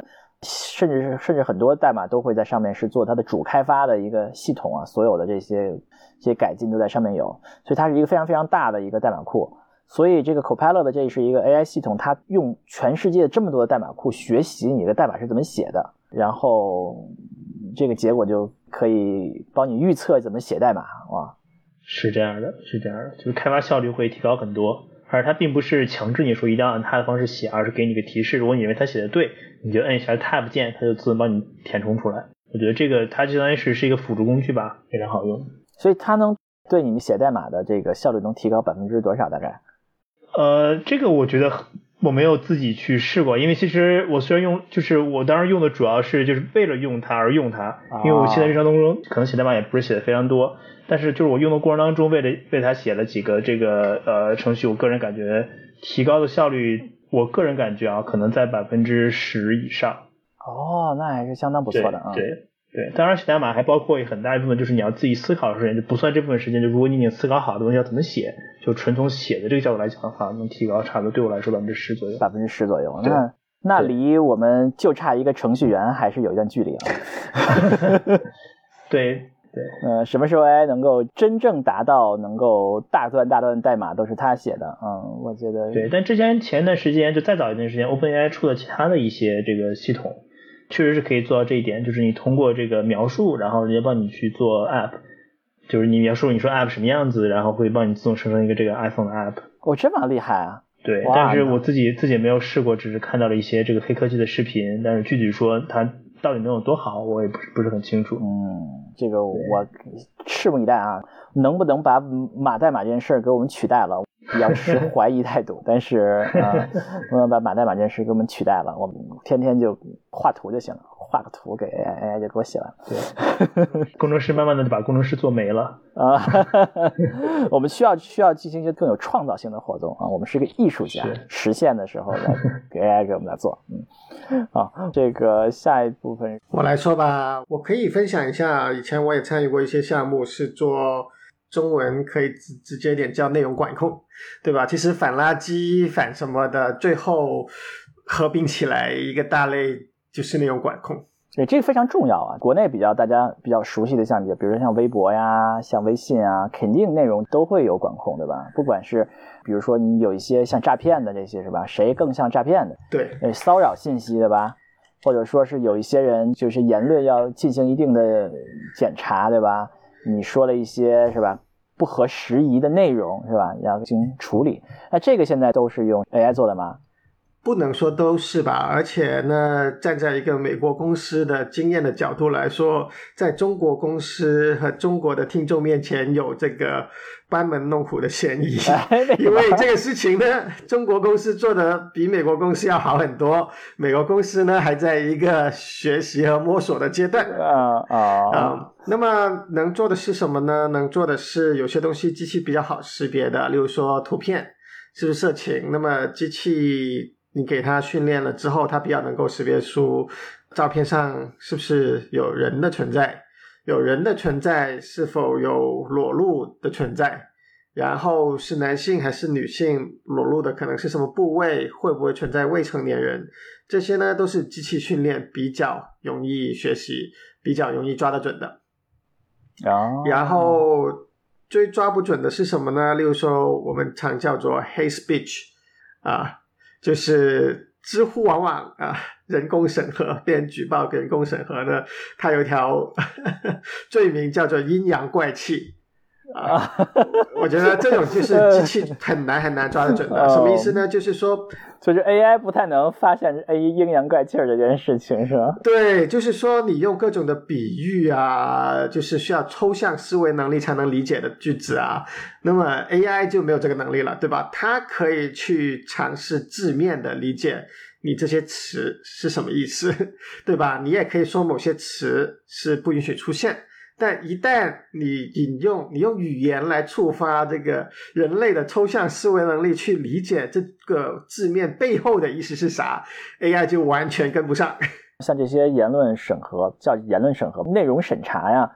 S1: 甚至是甚至很多代码都会在上面是做它的主开发的一个系统啊，所有的这些这些改进都在上面有，所以它是一个非常非常大的一个代码库。所以这个 Copilot 的这是一个 AI 系统，它用全世界这么多的代码库学习你的代码是怎么写的，然后这个结果就可以帮你预测怎么写代码哇。
S4: 是这样的，是这样的，就是开发效率会提高很多。而它并不是强制你说一定要按它的方式写，而是给你个提示。如果你认为它写的对，你就摁一下 Tab 键，它就自动帮你填充出来。我觉得这个它就相当于是是一个辅助工具吧，非常好用。
S1: 所以它能对你们写代码的这个效率能提高百分之多少？大概？
S4: 呃，这个我觉得我没有自己去试过，因为其实我虽然用，就是我当时用的主要是就是为了用它而用它，因为我现在日常当中可能写代码也不是写的非常多。但是就是我用的过程当中，为了为它写了几个这个呃程序，我个人感觉提高的效率，我个人感觉啊，可能在百分之十以上。
S1: 哦，那还是相当不错的啊。
S4: 对对，当然写代码还包括很大一部分就是你要自己思考的时间，就不算这部分时间。就如果你已经思考好的东西要怎么写，就纯从写的这个角度来讲的话，能提高差不多对我来说百分之十左右。
S1: 百分之十左右，那那离我们就差一个程序员还是有一段距离啊。
S4: 对。对，
S1: 呃，什么时候 AI 能够真正达到能够大段大段代码都是他写的？嗯，我觉得
S4: 对。但之前前一段时间，就再早一段时间，OpenAI 出了其他的一些这个系统，确实是可以做到这一点，就是你通过这个描述，然后人家帮你去做 App，就是你描述你说 App 什么样子，然后会帮你自动生成一个这个 iPhone 的 App。
S1: 哦，这么厉害啊！
S4: 对，但是我自己自己没有试过，只是看到了一些这个黑科技的视频，但是具体说它。到底能有多好，我也不是不是很清楚。
S1: 嗯，这个我拭目以待啊！能不能把码代码这件事儿给我们取代了？要持怀疑态度。但是啊，能不能把码代码这件事给我们取代了？我们天天就画图就行了，画个图给 AI，AI 就给我写完了。
S4: 对，工程师慢慢的就把工程师做没了
S1: 啊。我们需要需要进行一些更有创造性的活动啊。我们是个艺术家，实现的时候来 给 AI 给我们来做。嗯，好，这个下一部分
S2: 我来说吧，我可以分享一下，以前我也参与过一些项目，是做。中文可以直直接点叫内容管控，对吧？其实反垃圾、反什么的，最后合并起来一个大类就是那种管控。
S1: 对，这个非常重要啊！国内比较大家比较熟悉的，像比如说像微博呀、像微信啊，肯定内容都会有管控，对吧？不管是比如说你有一些像诈骗的这些，是吧？谁更像诈骗的？
S2: 对，
S1: 骚扰信息，对吧？或者说是有一些人就是言论要进行一定的检查，对吧？你说了一些是吧不合时宜的内容是吧？要进行处理。那这个现在都是用 AI 做的吗？
S2: 不能说都是吧。而且呢，站在一个美国公司的经验的角度来说，在中国公司和中国的听众面前有这个。班门弄斧的嫌疑，因为这个事情呢，中国公司做的比美国公司要好很多。美国公司呢，还在一个学习和摸索的阶段。
S1: 啊啊
S2: 啊！那么能做的是什么呢？能做的是有些东西机器比较好识别的，例如说图片是不是色情。那么机器你给它训练了之后，它比较能够识别出照片上是不是有人的存在。有人的存在，是否有裸露的存在？然后是男性还是女性裸露的，可能是什么部位？会不会存在未成年人？这些呢，都是机器训练比较容易学习、比较容易抓得准的。然后最抓不准的是什么呢？例如说，我们常叫做 hate speech 啊，就是知乎往往啊。人工审核，被人举报，人工审核呢？它有一条 罪名叫做阴阳怪气啊！我觉得这种就是机器 很难很难抓得准的。什么意思呢？就是说，
S1: 就是 AI 不太能发现 A 阴阳怪气儿这件事情，是吧？
S2: 对，就是说你用各种的比喻啊，就是需要抽象思维能力才能理解的句子啊，那么 AI 就没有这个能力了，对吧？它可以去尝试字面的理解。你这些词是什么意思，对吧？你也可以说某些词是不允许出现，但一旦你引用，你用语言来触发这个人类的抽象思维能力去理解这个字面背后的意思是啥，AI 就完全跟不上。
S1: 像这些言论审核，叫言论审核、内容审查呀。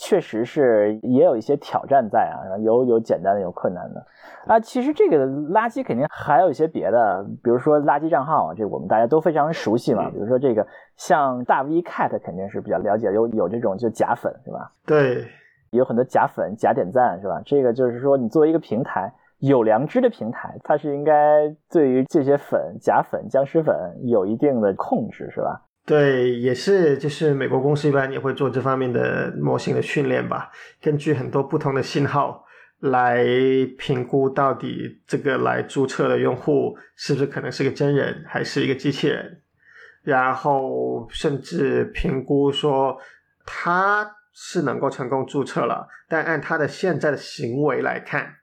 S1: 确实是也有一些挑战在啊，有有简单的，有困难的啊。其实这个垃圾肯定还有一些别的，比如说垃圾账号，这我们大家都非常熟悉嘛。比如说这个像大 V Cat 肯定是比较了解，有有这种就假粉是吧？
S2: 对，
S1: 有很多假粉、假点赞是吧？这个就是说你作为一个平台，有良知的平台，它是应该对于这些粉、假粉、僵尸粉有一定的控制是吧？
S2: 对，也是，就是美国公司一般也会做这方面的模型的训练吧，根据很多不同的信号来评估到底这个来注册的用户是不是可能是个真人还是一个机器人，然后甚至评估说他是能够成功注册了，但按他的现在的行为来看，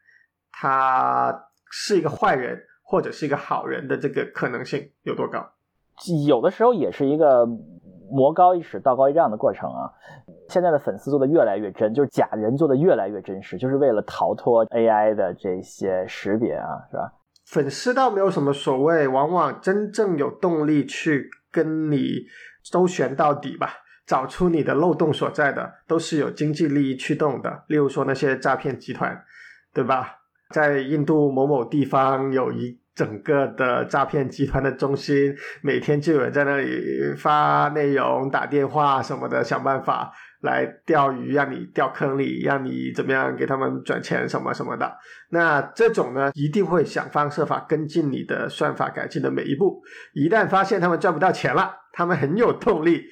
S2: 他是一个坏人或者是一个好人的这个可能性有多高？
S1: 有的时候也是一个魔高一尺道高一丈的过程啊。现在的粉丝做的越来越真，就是假人做的越来越真实，就是为了逃脱 AI 的这些识别啊，是吧？
S2: 粉丝倒没有什么所谓，往往真正有动力去跟你周旋到底吧，找出你的漏洞所在的，都是有经济利益驱动的。例如说那些诈骗集团，对吧？在印度某某地方有一。整个的诈骗集团的中心，每天就有人在那里发内容、打电话什么的，想办法来钓鱼，让你掉坑里，让你怎么样给他们转钱什么什么的。那这种呢，一定会想方设法跟进你的算法改进的每一步。一旦发现他们赚不到钱了，他们很有动力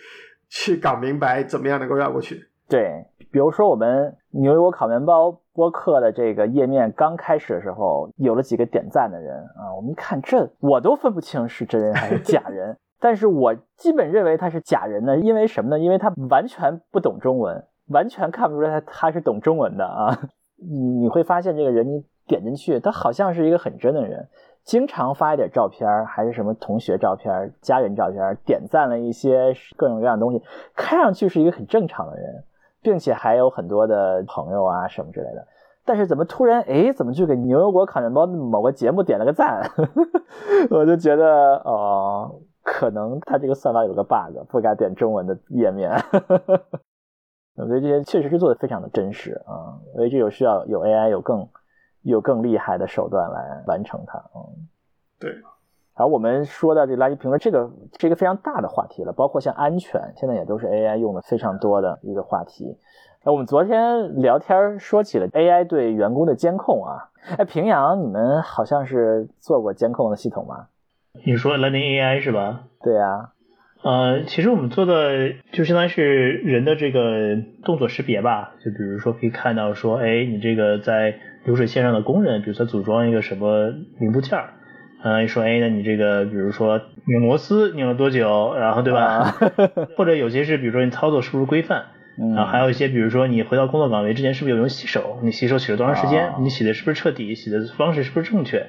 S2: 去搞明白怎么样能够绕过去。
S1: 对，比如说我们牛油烤面包。播客的这个页面刚开始的时候，有了几个点赞的人啊，我们一看这，我都分不清是真人还是假人，但是我基本认为他是假人呢，因为什么呢？因为他完全不懂中文，完全看不出来他他是懂中文的啊。你你会发现这个人，你点进去，他好像是一个很真的人，经常发一点照片，还是什么同学照片、家人照片，点赞了一些各种各样的东西，看上去是一个很正常的人，并且还有很多的朋友啊什么之类的。但是怎么突然哎，怎么就给牛油果烤面包某个节目点了个赞？我就觉得哦，可能他这个算法有个 bug，不该点中文的页面。我觉得这些确实是做的非常的真实啊，所以这有需要有 AI 有更。有更厉害的手段来完成它，嗯，
S2: 对。
S1: 然后我们说到这垃圾评论，这个是一个非常大的话题了，包括像安全，现在也都是 AI 用的非常多的一个话题。那我们昨天聊天说起了 AI 对员工的监控啊，哎，平阳，你们好像是做过监控的系统吗？
S4: 你说 Learning AI 是吧？
S1: 对呀。
S4: 呃，其实我们做的就相当于是人的这个动作识别吧，就比如说可以看到说，哎，你这个在流水线上的工人，比如说组装一个什么零部件儿，嗯，说，哎，那你这个比如说拧螺丝拧了多久，然后对吧？或者有些是比如说你操作是不是规范，啊，还有一些比如说你回到工作岗位之前是不是有用洗手，你洗手洗了多长时间，你洗的是不是彻底，洗的方式是不是正确？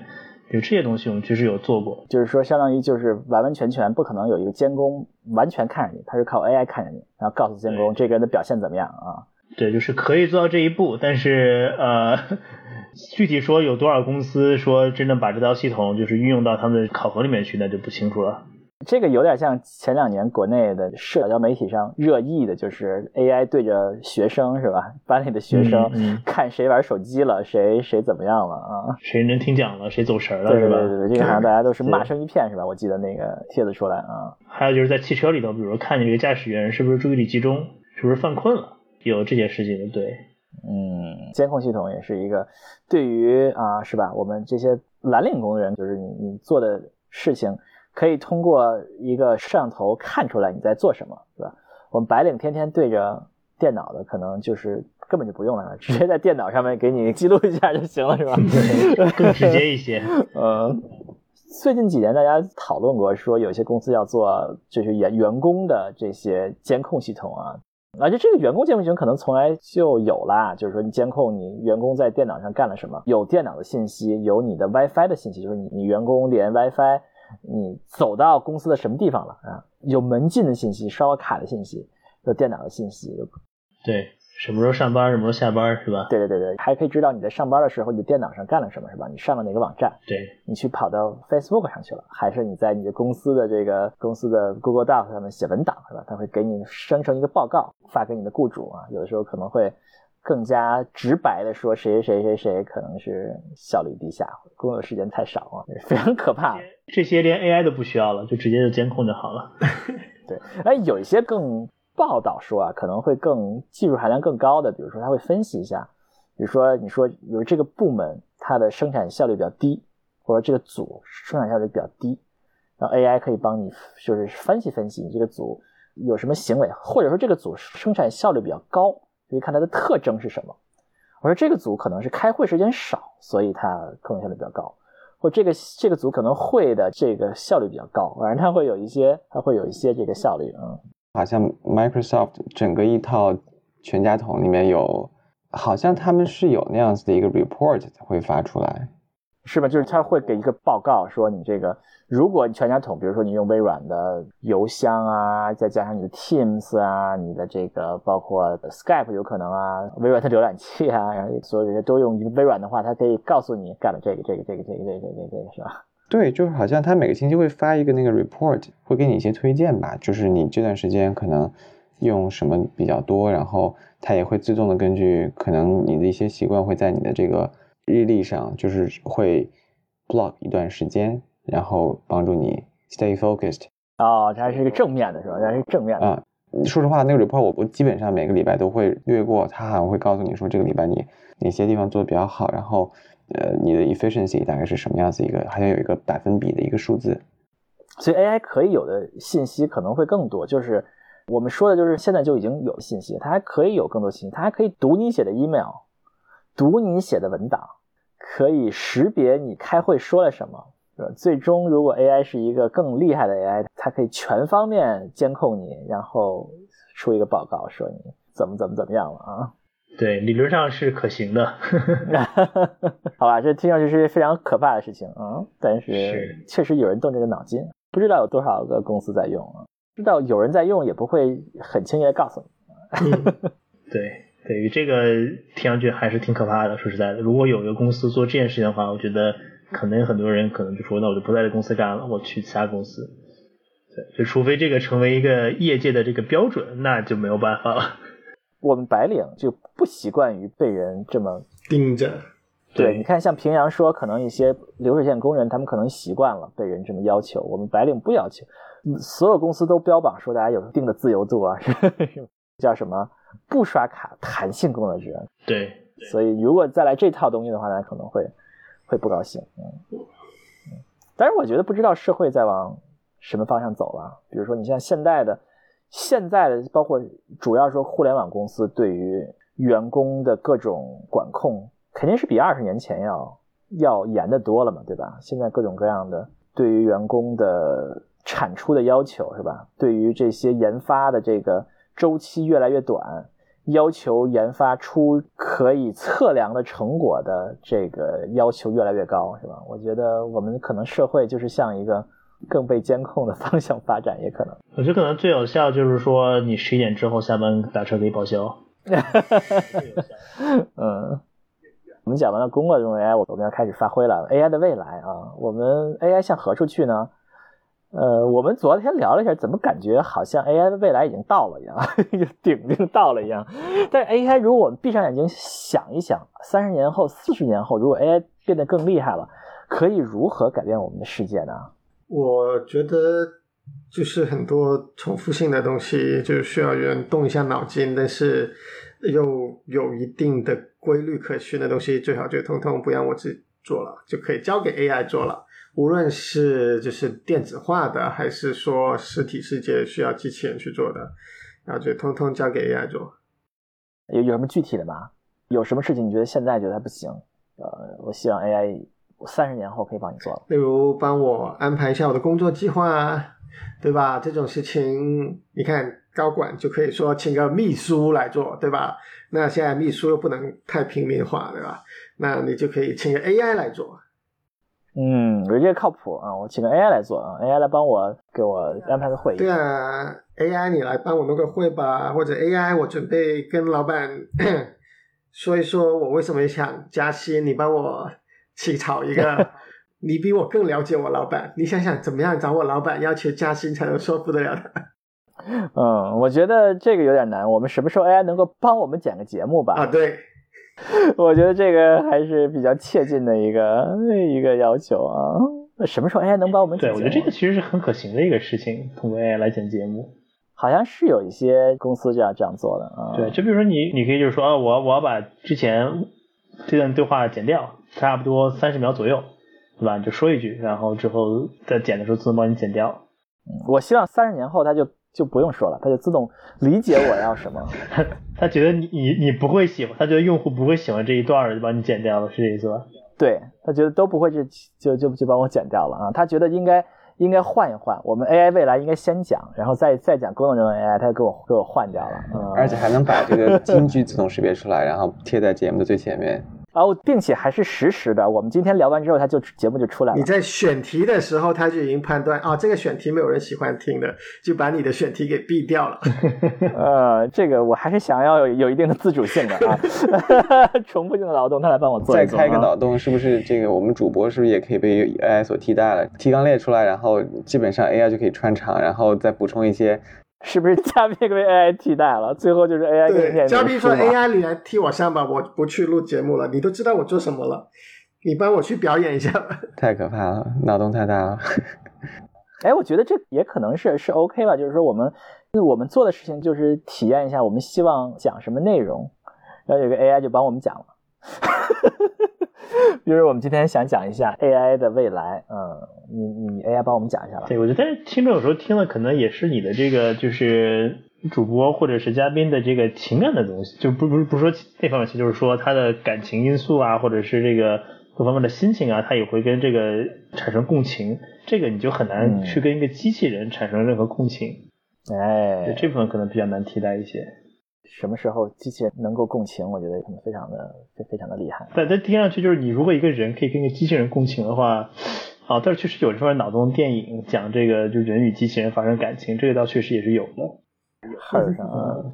S4: 就这些东西，我们确实有做过。
S1: 就是说，相当于就是完完全全不可能有一个监工完全看着你，他是靠 AI 看着你，然后告诉监工这个人的表现怎么样啊？
S4: 对，就是可以做到这一步，但是呃，具体说有多少公司说真正把这套系统就是运用到他们的考核里面去，那就不清楚了。
S1: 这个有点像前两年国内的社交媒体上热议的，就是 AI 对着学生是吧？班里的学生 看谁玩手机了，谁谁怎么样了啊？
S4: 谁能听讲了，谁走神了
S1: 是
S4: 吧？
S1: 对对对，这个好像大家都是 骂声一片是吧？我记得那个帖子出来啊。
S4: 还有就是在汽车里头，比如说看你这个驾驶员是不是注意力集中，是不是犯困了，有这些事情的，对。
S1: 嗯，监控系统也是一个对于啊是吧？我们这些蓝领工人，就是你你做的事情。可以通过一个摄像头看出来你在做什么，是吧？我们白领天天对着电脑的，可能就是根本就不用了，直接在电脑上面给你记录一下就行了，是吧？
S4: 更 直接一些。
S1: 嗯，最近几年大家讨论过，说有些公司要做就是员员工的这些监控系统啊，而且这个员工监控群可能从来就有啦，就是说你监控你员工在电脑上干了什么，有电脑的信息，有你的 WiFi 的信息，就是你你员工连 WiFi。你走到公司的什么地方了啊？有门禁的信息，刷卡的信息，有电脑的信息。
S4: 对，什么时候上班，什么时候下班，是吧？
S1: 对对对对，还可以知道你在上班的时候，你的电脑上干了什么，是吧？你上了哪个网站？
S4: 对，
S1: 你去跑到 Facebook 上去了，还是你在你的公司的这个公司的 Google Doc 上面写文档，是吧？它会给你生成一个报告，发给你的雇主啊。有的时候可能会。更加直白的说，谁谁谁谁可能是效率低下，工作时间太少啊，非常可怕。
S4: 这些连 AI 都不需要了，就直接就监控就好了。
S1: 对，哎，有一些更报道说啊，可能会更技术含量更高的，比如说他会分析一下，比如说你说有这个部门它的生产效率比较低，或者这个组生产效率比较低，然后 AI 可以帮你就是分析分析你这个组有什么行为，或者说这个组生产效率比较高。可以看它的特征是什么？我说这个组可能是开会时间少，所以它可能效率比较高；或这个这个组可能会的这个效率比较高，反正它会有一些，它会有一些这个效率。嗯，
S3: 好像 Microsoft 整个一套全家桶里面有，好像他们是有那样子的一个 report 会发出来。
S1: 是吧？就是他会给一个报告，说你这个，如果你全家桶，比如说你用微软的邮箱啊，再加上你的 Teams 啊，你的这个包括 Skype 有可能啊，微软的浏览器啊，然后所有这些都用微软的话，它可以告诉你干了这个这个这个这个这个这个这个是吧？
S3: 对，就是好像他每个星期会发一个那个 report，会给你一些推荐吧，就是你这段时间可能用什么比较多，然后它也会自动的根据可能你的一些习惯会在你的这个。日历上就是会 block 一段时间，然后帮助你 stay focused。
S1: 哦，这还是一个正面的，是吧？这还是正面的。
S3: 啊，说实话，那个 report 我我基本上每个礼拜都会略过，他好像会告诉你说这个礼拜你哪些地方做的比较好，然后呃你的 efficiency 大概是什么样子一个，好像有一个百分比的一个数字。
S1: 所以 AI 可以有的信息可能会更多，就是我们说的就是现在就已经有信息，它还可以有更多信息，它还可以读你写的 email。读你写的文档，可以识别你开会说了什么。最终，如果 AI 是一个更厉害的 AI，它可以全方面监控你，然后出一个报告说你怎么怎么怎么样了啊。
S4: 对，理论上是可行的。
S1: 好吧，这听上去是非常可怕的事情啊，但是
S4: 是
S1: 确实有人动这个脑筋，不知道有多少个公司在用啊，知道有人在用也不会很轻易的告诉你。
S4: 对，对于这个听上去还是挺可怕的。说实在的，如果有一个公司做这件事情的话，我觉得可能很多人可能就说，那我就不在这公司干了，我去其他公司。对，就除非这个成为一个业界的这个标准，那就没有办法了。
S1: 我们白领就不习惯于被人这么
S2: 盯着。
S1: 对，你看，像平阳说，可能一些流水线工人，他们可能习惯了被人这么要求。我们白领不要求，所有公司都标榜说大家有一定的自由度啊，叫什么不刷卡弹性工作制。
S4: 对，
S1: 所以如果再来这套东西的话，大家可能会会不高兴。嗯，但是我觉得不知道社会在往什么方向走了。比如说，你像现代的现在的，包括主要说互联网公司对于员工的各种管控。肯定是比二十年前要要严的多了嘛，对吧？现在各种各样的对于员工的产出的要求是吧？对于这些研发的这个周期越来越短，要求研发出可以测量的成果的这个要求越来越高，是吧？我觉得我们可能社会就是像一个更被监控的方向发展，也可能。
S4: 我觉得可能最有效就是说，你十一点之后下班打车可以报销。
S1: 嗯。我们讲完了工作中 AI，我们要开始发挥了 AI 的未来啊！我们 AI 向何处去呢？呃，我们昨天聊了一下，怎么感觉好像 AI 的未来已经到了一样，顶顶到了一样。但是 AI，如果我们闭上眼睛想一想，三十年后、四十年后，如果 AI 变得更厉害了，可以如何改变我们的世界呢？
S2: 我觉得就是很多重复性的东西，就是需要有人动一下脑筋，但是又有一定的。规律可循的东西最好就通通不让我自己做了，就可以交给 AI 做了。无论是就是电子化的，还是说实体世界需要机器人去做的，然后就通通交给 AI 做。
S1: 有有什么具体的吗？有什么事情你觉得现在觉得还不行？呃，我希望 AI 三十年后可以帮你做了。
S2: 例如帮我安排一下我的工作计划啊，对吧？这种事情，你看高管就可以说请个秘书来做，对吧？那现在秘书又不能太平民化，对吧？那你就可以请个 AI 来做。
S1: 嗯，我觉得靠谱啊！我请个 AI 来做啊，AI 来帮我给我安排个会议。
S2: 对啊，AI 你来帮我弄个会吧，或者 AI 我准备跟老板 说一说，我为什么想加薪，你帮我起草一个。你比我更了解我老板，你想想怎么样找我老板要求加薪才能说服得了他。
S1: 嗯，我觉得这个有点难。我们什么时候 AI 能够帮我们剪个节目吧？
S2: 啊，对，
S1: 我觉得这个还是比较切近的一个一个要求啊。那什么时候 AI 能帮我们剪？
S4: 对，我觉得这个其实是很可行的一个事情，通过 AI 来剪节目。
S1: 好像是有一些公司这样这样做的啊。
S4: 对，就比如说你，你可以就是说，我我要把之前这段对话剪掉，差不多三十秒左右，对吧？你就说一句，然后之后在剪的时候自动帮你剪掉。
S1: 我希望三十年后他就。就不用说了，他就自动理解我要什么。
S4: 他他觉得你你你不会喜欢，他觉得用户不会喜欢这一段，就把你剪掉了，是这意思吧？
S1: 对他觉得都不会，就就就就帮我剪掉了啊。他觉得应该应该换一换，我们 AI 未来应该先讲，然后再再讲功能中的 AI，他给我给我换掉了。嗯，
S3: 而且还能把这个金句自动识别出来，然后贴在节目的最前面。
S1: 哦，并且还是实时的。我们今天聊完之后，他就节目就出来了。
S2: 你在选题的时候，他就已经判断啊，这个选题没有人喜欢听的，就把你的选题给毙掉了。
S1: 呃，这个我还是想要有有一定的自主性的啊，重复性的劳动，他来帮我做。
S3: 再开个脑洞，是不是这个我们主播是不是也可以被 AI 所替代了？提纲列出来，然后基本上 AI 就可以穿插，然后再补充一些。
S1: 是不是嘉宾被 AI 替代了？最后就是 AI
S2: 对嘉宾说：“AI 你来替我上吧，我不去录节目了。你都知道我做什么了，你帮我去表演一下吧。”
S3: 太可怕了，脑洞太大了。
S1: 哎，我觉得这也可能是是 OK 吧，就是说我们我们做的事情就是体验一下，我们希望讲什么内容，然后有个 AI 就帮我们讲了。比如我们今天想讲一下 AI 的未来，嗯，你你 AI 帮我们讲一下吧。
S4: 对，我觉得但是听众有时候听了可能也是你的这个就是主播或者是嘉宾的这个情感的东西，就不不不说那方面，其实就是说他的感情因素啊，或者是这个各方面的心情啊，他也会跟这个产生共情，这个你就很难去跟一个机器人产生任何共情。
S1: 哎，
S4: 这部分可能比较难替代一些。
S1: 什么时候机器人能够共情，我觉得可能非常的非非常的厉害。
S4: 但但听上去就是你如果一个人可以跟个机器人共情的话，啊，但是确实有这方面脑洞电影讲这个就人与机器人发生感情，这个倒确实也是有的。
S1: Her 上啊。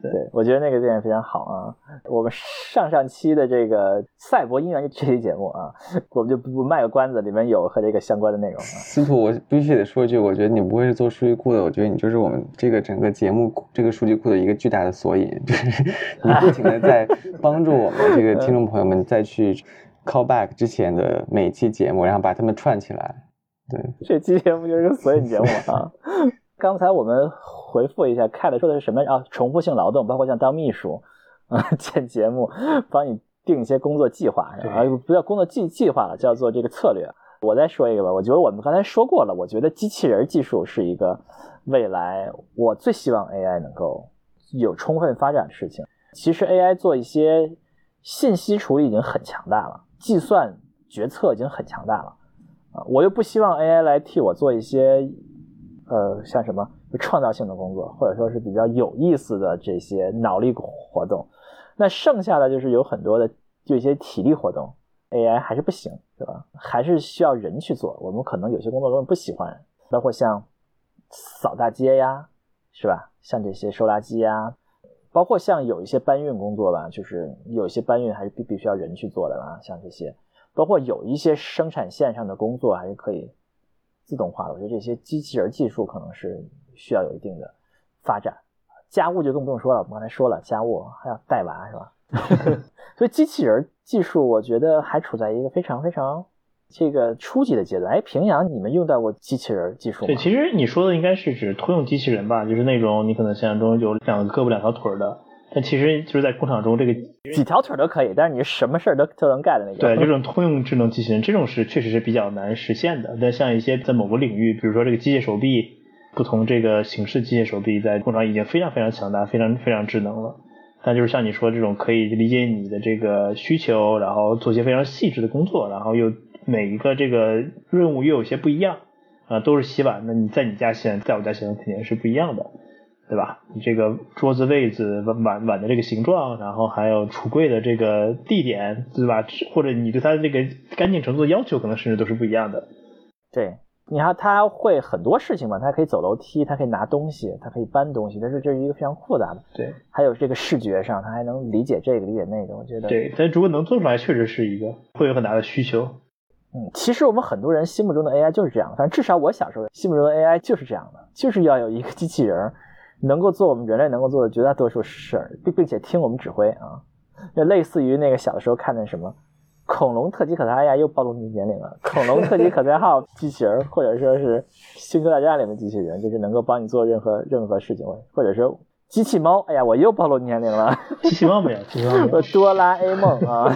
S1: 对，我觉得那个电影非常好啊。我们上上期的这个赛博姻缘这期节目啊，我们就不卖个关子，里面有和这个相关的内容。
S3: 司徒，我必须得说一句，我觉得你不会是做数据库的，我觉得你就是我们这个整个节目这个数据库的一个巨大的索引，就是你不停的在帮助我们这个听众朋友们再去 call back 之前的每一期节目，然后把它们串起来。对，
S1: 这期节目就是个索引节目啊。刚才我们回复一下，Cat 说的是什么啊？重复性劳动，包括像当秘书啊、剪节目，帮你定一些工作计划，啊，不叫工作计计划了，叫做这个策略。我再说一个吧，我觉得我们刚才说过了，我觉得机器人技术是一个未来我最希望 AI 能够有充分发展的事情。其实 AI 做一些信息处理已经很强大了，计算决策已经很强大了啊，我又不希望 AI 来替我做一些。呃，像什么创造性的工作，或者说是比较有意思的这些脑力活动，那剩下的就是有很多的就一些体力活动，AI 还是不行，对吧？还是需要人去做。我们可能有些工作中不喜欢，包括像扫大街呀，是吧？像这些收垃圾呀，包括像有一些搬运工作吧，就是有一些搬运还是必必须要人去做的啊，像这些，包括有一些生产线上的工作还是可以。自动化的，我觉得这些机器人技术可能是需要有一定的发展。家务就更不用说了，我们刚才说了，家务还要带娃是吧？所以机器人技术，我觉得还处在一个非常非常这个初级的阶段。哎，平阳，你们用到过机器人技术吗？
S4: 对，其实你说的应该是指通用机器人吧，就是那种你可能想象中有两个胳膊两条腿的。但其实就是在工厂中，这个
S1: 几条腿都可以，但是你什么事儿都都能干的那种。
S4: 对，这种通用智能机器人，这种是确实是比较难实现的。但像一些在某个领域，比如说这个机械手臂，不同这个形式机械手臂，在工厂已经非常非常强大，非常非常智能了。但就是像你说这种可以理解你的这个需求，然后做些非常细致的工作，然后又每一个这个任务又有些不一样啊，都是洗碗，那你在你家洗碗，在我家洗碗肯定是不一样的。对吧？你这个桌子、位置、碗碗的这个形状，然后还有橱柜的这个地点，对吧？或者你对它的这个干净程度的要求，可能甚至都是不一样的。
S1: 对，你看他会很多事情嘛，他可以走楼梯，他可以拿东西，他可以搬东西，但是这是一个非常复杂的。
S4: 对，
S1: 还有这个视觉上，他还能理解这个理解那个，我觉得。
S4: 对，但如果能做出来，确实是一个会有很大的需求。
S1: 嗯，其实我们很多人心目中的 AI 就是这样，反正至少我小时候心目中的 AI 就是这样的，就是要有一个机器人。能够做我们人类能够做的绝大多数事儿，并并且听我们指挥啊，就类似于那个小的时候看的什么恐龙特级可赛呀，又暴露你年龄了。恐龙特级可赛号机器人，或者说是星球大战里的机器人，就是能够帮你做任何任何事情，或者说机器猫。哎呀，我又暴露年龄了。
S4: 机器猫没有，机器猫。
S1: 哆啦 A 梦啊，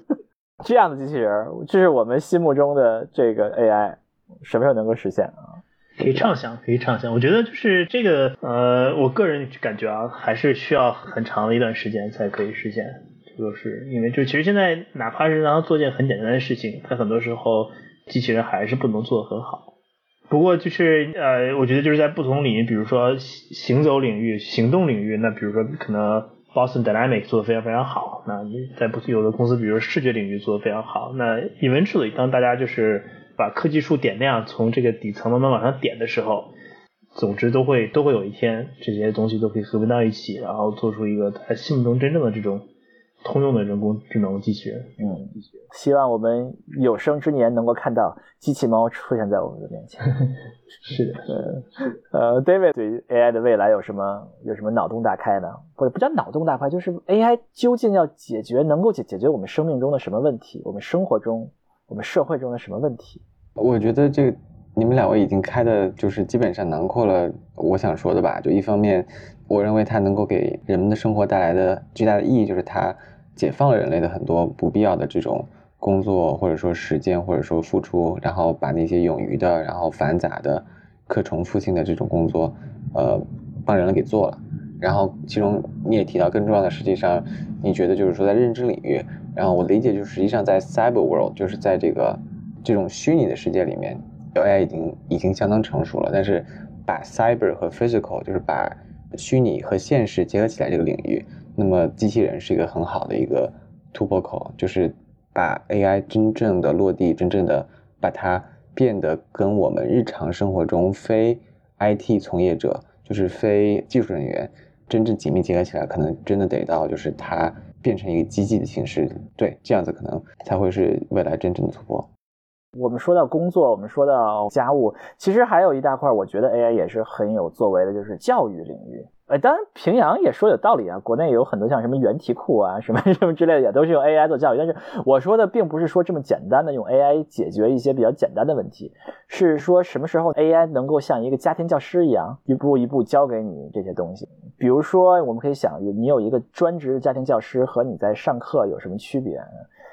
S1: 这样的机器人，这是我们心目中的这个 AI，什么时候能够实现啊？
S4: 可以畅想，可以畅想。我觉得就是这个，呃，我个人感觉啊，还是需要很长的一段时间才可以实现。就是因为，就其实现在哪怕是让他做件很简单的事情，他很多时候机器人还是不能做得很好。不过就是呃，我觉得就是在不同领域，比如说行走领域、行动领域，那比如说可能 Boston Dynamics 做的非常非常好。那你在不有的公司，比如说视觉领域做的非常好。那 eventually 当大家就是把科技树点亮，从这个底层慢慢往上点的时候，总之都会都会有一天，这些东西都可以合并到一起，然后做出一个他心目中真正的这种通用的人工智能机器人。
S1: 嗯，希望我们有生之年能够看到机器猫出现在我们的面前。
S4: 是的，
S1: 呃，David 对于 AI 的未来有什么有什么脑洞大开呢？或者不叫脑洞大开，就是 AI 究竟要解决能够解解决我们生命中的什么问题？我们生活中、我们社会中的什么问题？
S3: 我觉得这个你们两位已经开的，就是基本上囊括了我想说的吧。就一方面，我认为它能够给人们的生活带来的巨大的意义，就是它解放了人类的很多不必要的这种工作，或者说时间，或者说付出，然后把那些冗余的、然后繁杂的、可重复性的这种工作，呃，帮人类给做了。然后其中你也提到，更重要的，实际上你觉得就是说在认知领域，然后我理解就是实际上在 cyber world，就是在这个。这种虚拟的世界里面，AI 已经已经相当成熟了。但是，把 cyber 和 physical，就是把虚拟和现实结合起来这个领域，那么机器人是一个很好的一个突破口，就是把 AI 真正的落地，真正的把它变得跟我们日常生活中非 IT 从业者，就是非技术人员真正紧密结合起来，可能真的得到就是它变成一个机器的形式，对，这样子可能才会是未来真正的突破。
S1: 我们说到工作，我们说到家务，其实还有一大块，我觉得 AI 也是很有作为的，就是教育领域。呃，当然平阳也说有道理啊，国内有很多像什么原题库啊，什么 什么之类的，也都是用 AI 做教育。但是我说的并不是说这么简单的用 AI 解决一些比较简单的问题，是说什么时候 AI 能够像一个家庭教师一样，一步一步教给你这些东西。比如说，我们可以想，你有一个专职家庭教师和你在上课有什么区别？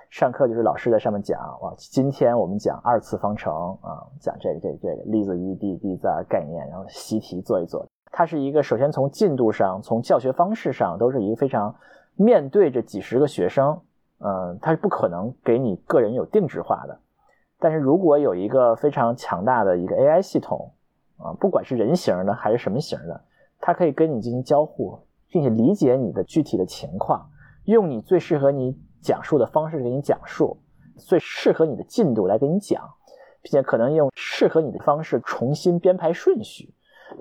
S1: 上课就是老师在上面讲，哇，今天我们讲二次方程啊，讲这个这个这个粒子一滴滴在概念，然后习题做一做。它是一个首先从进度上，从教学方式上都是一个非常面对着几十个学生，嗯，它是不可能给你个人有定制化的。但是如果有一个非常强大的一个 AI 系统啊，不管是人形的还是什么型的，它可以跟你进行交互，并且理解你的具体的情况，用你最适合你。讲述的方式给你讲述最适合你的进度来给你讲，并且可能用适合你的方式重新编排顺序，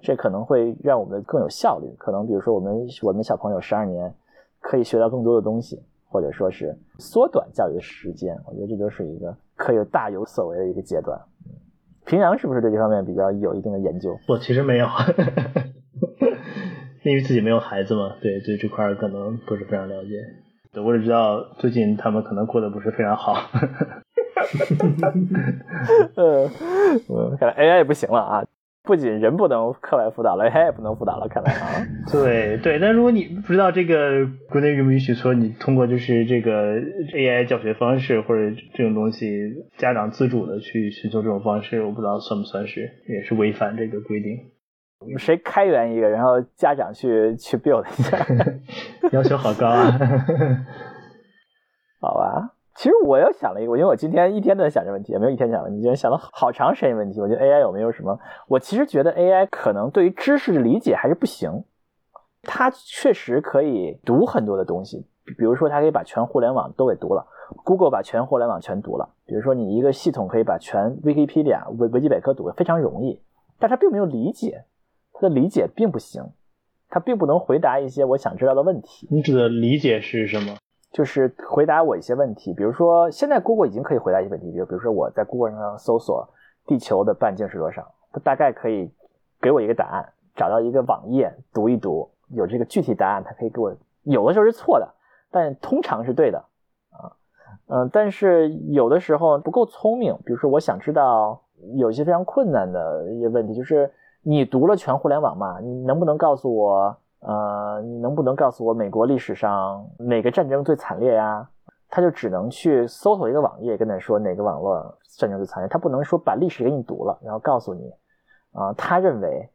S1: 这可能会让我们更有效率。可能比如说我们我们小朋友十二年可以学到更多的东西，或者说是缩短教育的时间。我觉得这就是一个可以大有所为的一个阶段。平阳是不是对这方面比较有一定的研究？
S4: 我其实没有，因为自己没有孩子嘛，对对这块可能不是非常了解。我只知道最近他们可能过得不是非常好。
S1: 嗯，看来 AI 也不行了啊！不仅人不能课外辅导了，AI 也不能辅导了，看来啊。
S4: 对 对，但如果你不知道这个国内允不允许说你通过就是这个 AI 教学方式或者这种东西，家长自主的去寻求这种方式，我不知道算不算是也是违反这个规定。
S1: 谁开源一个，然后家长去去 build 一下，
S4: 要求好高啊！
S1: 好吧，其实我又想了一个，因为我今天一天都在想这问题，也没有一天想问题，今天想了好长时间问题。我觉得 AI 有没有什么？我其实觉得 AI 可能对于知识的理解还是不行。它确实可以读很多的东西，比如说它可以把全互联网都给读了，Google 把全互联网全读了。比如说你一个系统可以把全 Wikipedia 维维基百科读，非常容易，但它并没有理解。他的理解并不行，他并不能回答一些我想知道的问题。
S4: 你指的理解是什么？
S1: 就是回答我一些问题，比如说现在 Google 已经可以回答一些问题，比如比如说我在 Google 上搜索地球的半径是多少，它大概可以给我一个答案。找到一个网页读一读，有这个具体答案，它可以给我。有的时候是错的，但通常是对的啊。嗯，但是有的时候不够聪明，比如说我想知道有一些非常困难的一些问题，就是。你读了全互联网吗？你能不能告诉我，呃，你能不能告诉我美国历史上哪个战争最惨烈呀？他就只能去搜索一个网页，跟他说哪个网络战争最惨烈。他不能说把历史给你读了，然后告诉你，啊，他认为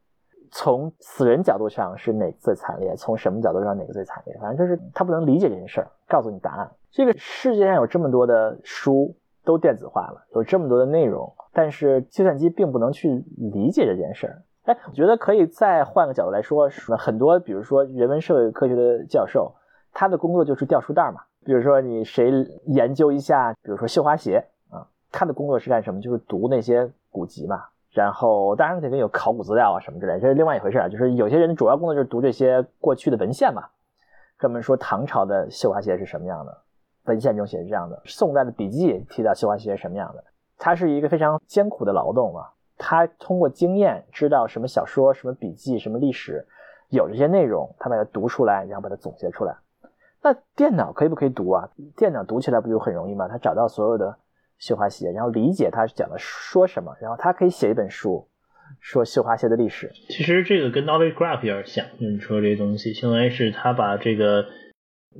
S1: 从死人角度上是哪个最惨烈，从什么角度上哪个最惨烈？反正就是他不能理解这件事儿，告诉你答案。这个世界上有这么多的书都电子化了，有这么多的内容，但是计算机并不能去理解这件事儿。哎，我觉得可以再换个角度来说，很多比如说人文社会科学的教授，他的工作就是掉书袋嘛。比如说你谁研究一下，比如说绣花鞋啊，他的工作是干什么？就是读那些古籍嘛。然后当然肯定有考古资料啊什么之类，这是另外一回事啊。就是有些人的主要工作就是读这些过去的文献嘛。专门说唐朝的绣花鞋是什么样的，文献中写是这样的，宋代的笔记提到绣花鞋是什么样的，它是一个非常艰苦的劳动嘛。他通过经验知道什么小说、什么笔记、什么历史有这些内容，他把它读出来，然后把它总结出来。那电脑可以不可以读啊？电脑读起来不就很容易吗？他找到所有的绣花鞋，然后理解他讲的说什么，然后他可以写一本书，说绣花鞋的历史。
S4: 其实这个跟 knowledge graph 有点像，你说这些东西，相当于是他把这个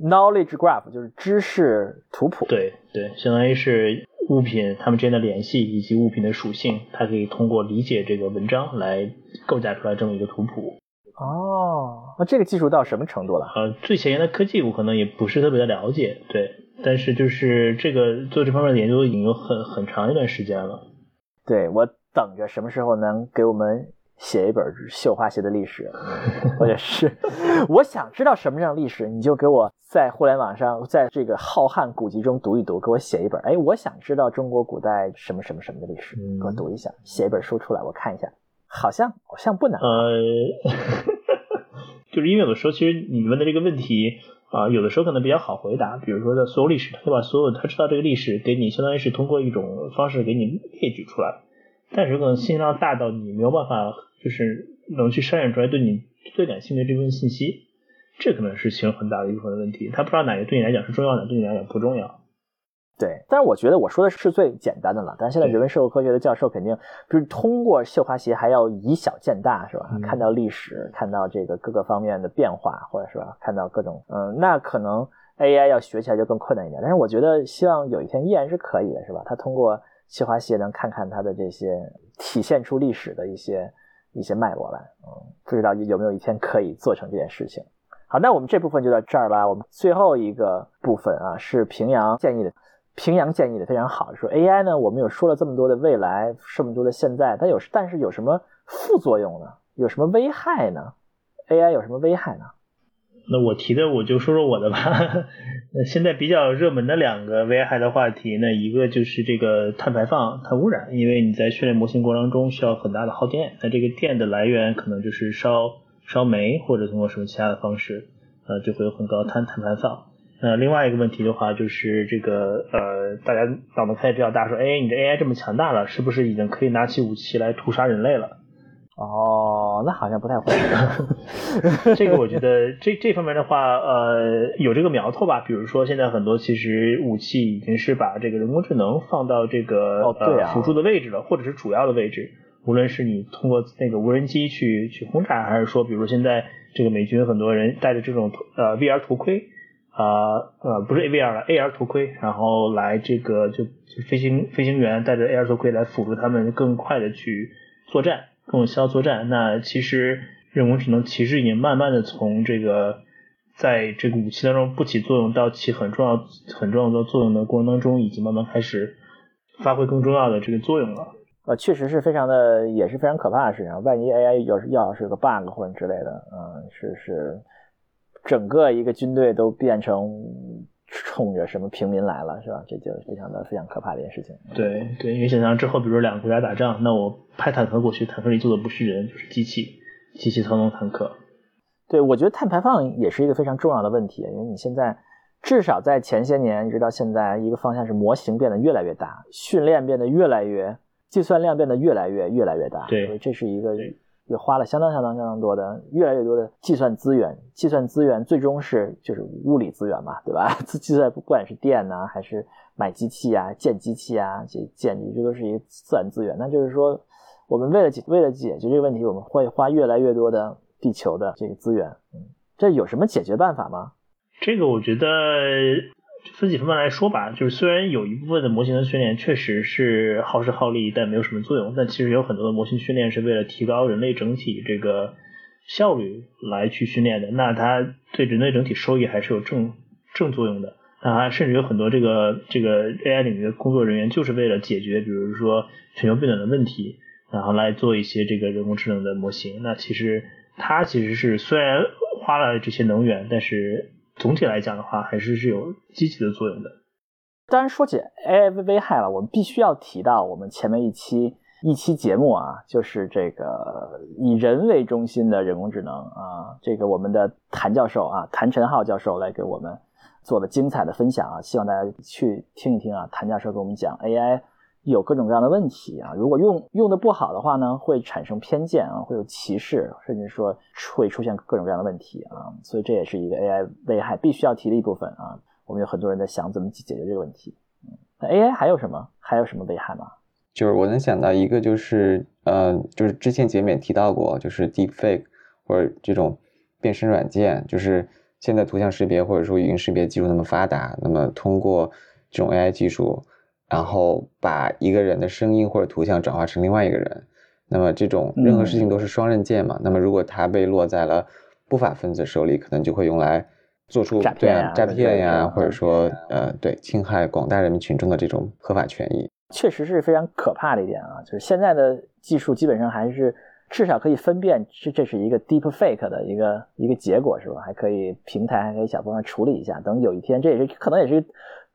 S1: knowledge graph 就是知识图谱，
S4: 对对，相当于是。物品它们之间的联系以及物品的属性，它可以通过理解这个文章来构架出来这么一个图谱。
S1: 哦，那这个技术到什么程度了？
S4: 呃，最前沿的科技我可能也不是特别的了解，对。但是就是这个做这方面的研究已经有很很长一段时间了。
S1: 对我等着什么时候能给我们写一本绣花鞋的历史，或者是我想知道什么样的历史，你就给我在互联网上，在这个浩瀚古籍中读一读，给我写一本。哎，我想知道中国古代什么什么什么的历史，给我读一下，写一本书出来，我看一下，好像好像不难。
S4: 呃，就是因为有的时候，其实你问的这个问题啊，有的时候可能比较好回答。比如说，在所有历史，他就把所有他知道这个历史给你，相当于是通过一种方式给你列举出来。但是可能信息量大到你没有办法，就是能去筛选出来对你最感兴趣的这部分信息，这可能是其中很大的一部分的问题。他不知道哪个对你来讲是重要的，对你来讲不重要。
S1: 对，但是我觉得我说的是最简单的了。但是现在人文社会科学的教授肯定就是通过绣花鞋还要以小见大，是吧？看到历史，看到这个各个方面的变化，或者是吧，看到各种嗯，那可能 AI 要学起来就更困难一点。但是我觉得希望有一天依然是可以的，是吧？他通过绣花鞋能看看他的这些体现出历史的一些一些脉络来，嗯，不知道有没有一天可以做成这件事情。好，那我们这部分就到这儿啦。我们最后一个部分啊，是平阳建议的。平阳建议的非常好，说 AI 呢，我们有说了这么多的未来，这么多的现在，它有但是有什么副作用呢？有什么危害呢？AI 有什么危害呢？
S4: 那我提的我就说说我的吧。那 现在比较热门的两个危害的话题，那一个就是这个碳排放、碳污染，因为你在训练模型过程中需要很大的耗电，那这个电的来源可能就是烧烧煤或者通过什么其他的方式，呃，就会有很高碳碳排放。呃，另外一个问题的话，就是这个呃，大家脑洞开的比较大，说，哎，你这 AI 这么强大了，是不是已经可以拿起武器来屠杀人类了？
S1: 哦，那好像不太会。
S4: 这个我觉得这这方面的话，呃，有这个苗头吧。比如说，现在很多其实武器已经是把这个人工智能放到这个呃辅助的位置了，或者是主要的位置。无论是你通过那个无人机去去轰炸，还是说，比如现在这个美军很多人戴着这种呃 VR 头盔。啊呃不是 AVR 了 AR 头盔，然后来这个就就飞行飞行员戴着 AR 头盔来辅助他们更快的去作战，更有效作战。那其实人工智能其实已经慢慢的从这个在这个武器当中不起作用到起很重要很重要的作用的过程当中，已经慢慢开始发挥更重要的这个作用了。
S1: 呃，确实是非常的也是非常可怕的事情。万一 AI 要是要是个 bug 或者之类的，嗯，是是。整个一个军队都变成冲着什么平民来了，是吧？这就非常的非常可怕的一件事情。
S4: 对对，因为想象之后，比如说两个国家打仗，那我派坦克过去，坦克里坐的不是人，就是机器，机器操纵坦克。
S1: 对，我觉得碳排放也是一个非常重要的问题，因为你现在至少在前些年一直到现在，一个方向是模型变得越来越大，训练变得越来越，计算量变得越来越越来越大。
S4: 对，
S1: 这是一个。也花了相当相当相当多的，越来越多的计算资源，计算资源最终是就是物理资源嘛，对吧？计算不管是电呢，还是买机器啊、建机器啊，这建这都是一个自然资源。那就是说，我们为了解为了解决这个问题，我们会花越来越多的地球的这个资源。嗯，这有什么解决办法吗？
S4: 这个我觉得。分几方面来说吧，就是虽然有一部分的模型的训练确实是耗时耗力，但没有什么作用。但其实有很多的模型训练是为了提高人类整体这个效率来去训练的，那它对人类整体收益还是有正正作用的。啊，甚至有很多这个这个 AI 领域的工作人员就是为了解决，比如说全球变暖的问题，然后来做一些这个人工智能的模型。那其实它其实是虽然花了这些能源，但是。总体来讲的话，还是是有积极的作用的。
S1: 当然，说起 AI 危害了，我们必须要提到我们前面一期一期节目啊，就是这个以人为中心的人工智能啊，这个我们的谭教授啊，谭晨浩教授来给我们做了精彩的分享啊，希望大家去听一听啊，谭教授给我们讲 AI。有各种各样的问题啊，如果用用的不好的话呢，会产生偏见啊，会有歧视，甚至说会出现各种各样的问题啊，所以这也是一个 AI 危害必须要提的一部分啊。我们有很多人在想怎么去解决这个问题。那 AI 还有什么？还有什么危害吗？
S3: 就是我能想到一个，就是呃，就是之前节目也提到过，就是 Deepfake 或者这种变身软件，就是现在图像识别或者说语音识别技术那么发达，那么通过这种 AI 技术。然后把一个人的声音或者图像转化成另外一个人，那么这种任何事情都是双刃剑嘛。那么如果它被落在了不法分子手里，可能就会用来做出对啊诈骗呀，或者说呃对侵害广大人民群众的这种合法权益。
S1: 确实是非常可怕的一点啊，就是现在的技术基本上还是至少可以分辨这这是一个 deep fake 的一个一个结果是吧？还可以平台还可以想办法处理一下。等有一天，这也是可能也是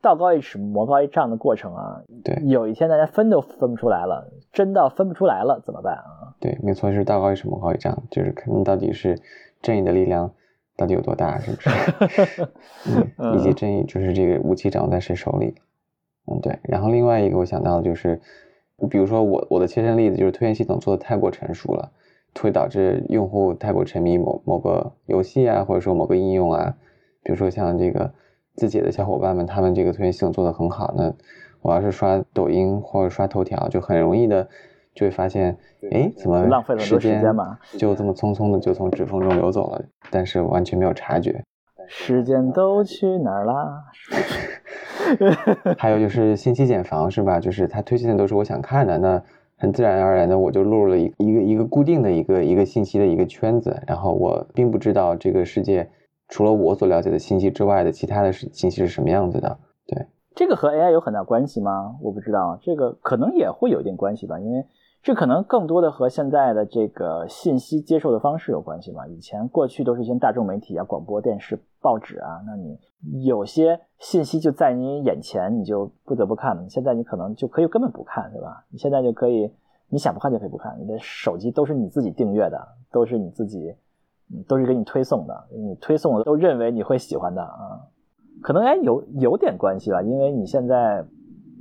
S1: 道高一尺魔高一丈的过程啊。
S3: 对，
S1: 有一天大家分都分不出来了，真到分不出来了怎么办啊？
S3: 对，没错，就是道高一尺魔高一丈，就是看到底是正义的力量到底有多大，是不是？嗯，以及正义就是这个武器掌握在谁手里？嗯，对。然后另外一个我想到的就是。比如说我我的切身例子就是推荐系统做的太过成熟了，会导致用户太过沉迷某某个游戏啊，或者说某个应用啊。比如说像这个自己的小伙伴们，他们这个推荐系统做得很好，那我要是刷抖音或者刷头条，就很容易的就会发现，哎，怎么
S1: 浪费了
S3: 时间
S1: 嘛？
S3: 就这么匆匆的就从指缝中流走了，但是完全没有察觉。
S1: 时间都去哪儿了？
S3: 还有就是信息茧房是吧？就是他推荐的都是我想看的，那很自然而然的我就落入了一一个一个固定的一个一个信息的一个圈子，然后我并不知道这个世界除了我所了解的信息之外的其他的信息是什么样子的。对，
S1: 这个和 AI 有很大关系吗？我不知道，这个可能也会有一点关系吧，因为。这可能更多的和现在的这个信息接受的方式有关系吧。以前过去都是一些大众媒体啊、广播电视、报纸啊，那你有些信息就在你眼前，你就不得不看了。现在你可能就可以根本不看，对吧？你现在就可以，你想不看就可以不看。你的手机都是你自己订阅的，都是你自己，都是给你推送的，你推送的都认为你会喜欢的啊。可能哎有有点关系吧，因为你现在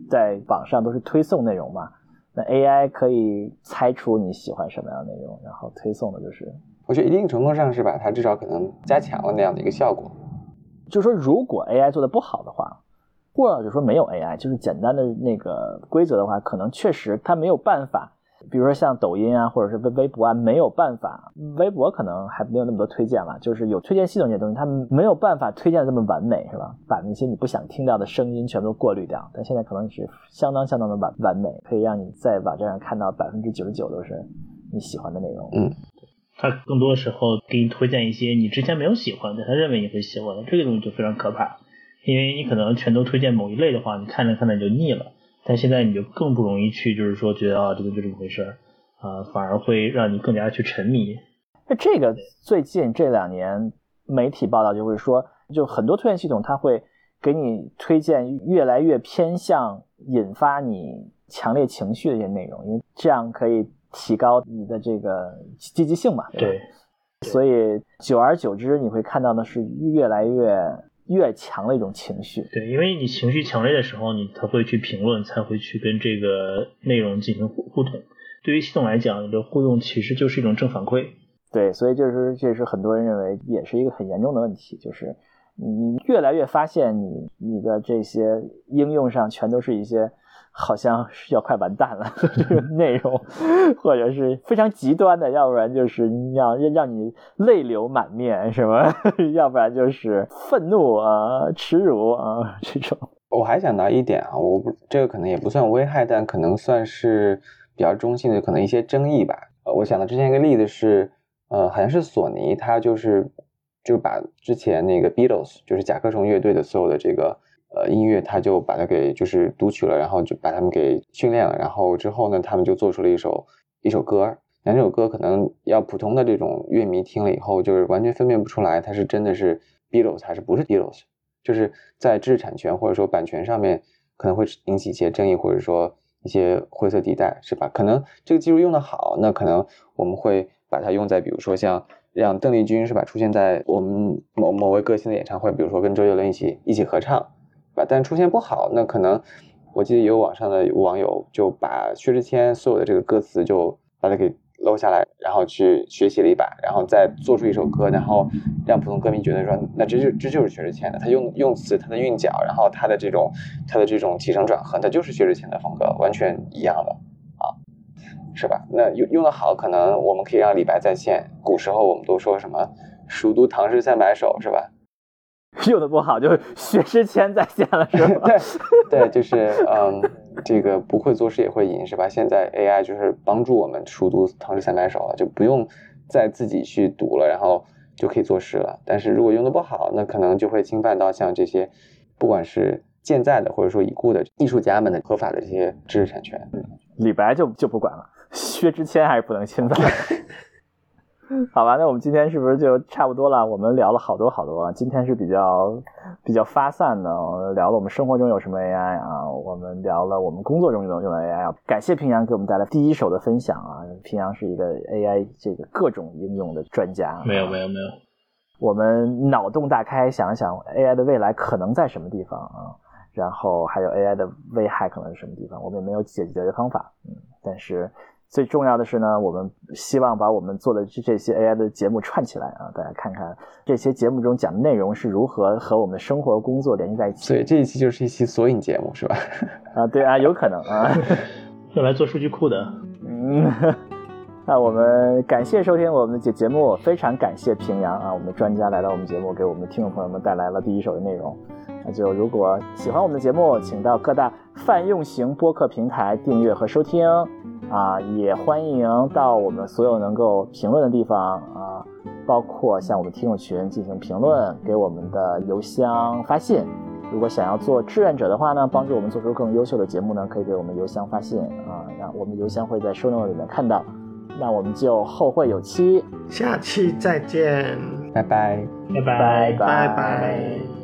S1: 在网上都是推送内容嘛。那 AI 可以猜出你喜欢什么样的内容，然后推送的就是，
S3: 我觉得一定程度上是把它至少可能加强了那样的一个效果。
S1: 就是说，如果 AI 做的不好的话，或者说没有 AI，就是简单的那个规则的话，可能确实它没有办法。比如说像抖音啊，或者是微微博啊，没有办法。微博可能还没有那么多推荐了，就是有推荐系统这些东西，它没有办法推荐的这么完美，是吧？把那些你不想听到的声音全都过滤掉。但现在可能是相当相当的完完美，可以让你在网站上看到百分之九十九都是你喜欢的内容。
S3: 嗯，
S4: 它更多时候给你推荐一些你之前没有喜欢的，他认为你会喜欢的，这个东西就非常可怕。因为你可能全都推荐某一类的话，你看着看着你就腻了。但现在你就更不容易去，就是说觉得啊，这个就这么回事儿，啊，反而会让你更加去沉迷。
S1: 那这个最近这两年媒体报道就会说，就很多推荐系统它会给你推荐越来越偏向引发你强烈情绪的一些内容，因为这样可以提高你的这个积极性嘛。
S4: 对。
S1: 所以久而久之，你会看到的是越来越。越强的一种情绪，
S4: 对，因为你情绪强烈的时候，你才会去评论，才会去跟这个内容进行互互动。对于系统来讲，你的互动其实就是一种正反馈。
S1: 对，所以就是这是很多人认为也是一个很严重的问题，就是你越来越发现你你的这些应用上全都是一些。好像是要快完蛋了，这个内容，或者是非常极端的，要不然就是要让你泪流满面，是吗？要不然就是愤怒啊、耻辱啊这种。
S3: 我还想到一点啊，我不这个可能也不算危害，但可能算是比较中性的，可能一些争议吧。呃，我想到之前一个例子是，呃，好像是索尼，它就是就把之前那个 Beatles，就是甲壳虫乐队的所有的这个。呃，音乐他就把它给就是读取了，然后就把他们给训练了，然后之后呢，他们就做出了一首一首歌。那这首歌可能要普通的这种乐迷听了以后，就是完全分辨不出来它是真的是 Beatles 还是不是 Beatles，就是在知识产权或者说版权上面可能会引起一些争议，或者说一些灰色地带，是吧？可能这个技术用的好，那可能我们会把它用在比如说像让邓丽君是吧出现在我们某某位歌星的演唱会，比如说跟周杰伦一起一起合唱。但出现不好，那可能我记得有网上的网友就把薛之谦所有的这个歌词就把它给搂下来，然后去学习了一把，然后再做出一首歌，然后让普通歌迷觉得说，那这就这就是薛之谦的，他用用词，他的韵脚，然后他的这种他的这种起承转合，那就是薛之谦的风格，完全一样的啊，是吧？那用用的好，可能我们可以让李白再现。古时候我们都说什么“熟读唐诗三百首”，是吧？
S1: 用的不好，就薛之谦在线了，是
S3: 吧？对，对，就是嗯，这个不会作诗也会吟，是吧？现在 AI 就是帮助我们熟读唐诗三百首了，就不用再自己去读了，然后就可以作诗了。但是如果用的不好，那可能就会侵犯到像这些，不管是健在的或者说已故的艺术家们的合法的这些知识产权。
S1: 李白就就不管了。薛之谦还是不能侵犯。好吧，那我们今天是不是就差不多了？我们聊了好多好多，今天是比较比较发散的，我们聊了我们生活中有什么 AI 啊，我们聊了我们工作中用用的 AI 啊。感谢平阳给我们带来第一手的分享啊！平阳是一个 AI 这个各种应用的专家。
S4: 没有没有没有，
S1: 我们脑洞大开，想一想 AI 的未来可能在什么地方啊？然后还有 AI 的危害可能是什么地方？我们也没有解决的方法，嗯，但是。最重要的是呢，我们希望把我们做的这这些 AI 的节目串起来啊，大家看看这些节目中讲的内容是如何和我们的生活工作联系在一起。
S3: 所以这一期就是一期索引节目是吧？
S1: 啊，对啊，有可能啊，
S4: 用来做数据库的。
S1: 嗯，那我们感谢收听我们的节节目，非常感谢平阳啊，我们的专家来到我们节目，给我们的听众朋友们带来了第一手的内容。那就如果喜欢我们的节目，请到各大泛用型播客平台订阅和收听。啊，也欢迎到我们所有能够评论的地方啊，包括向我们听友群进行评论，给我们的邮箱发信。如果想要做志愿者的话呢，帮助我们做出更优秀的节目呢，可以给我们邮箱发信啊，那我们邮箱会在收 note 里面看到。那我们就后会有期，
S2: 下期再见，
S3: 拜拜，
S4: 拜拜，
S2: 拜拜。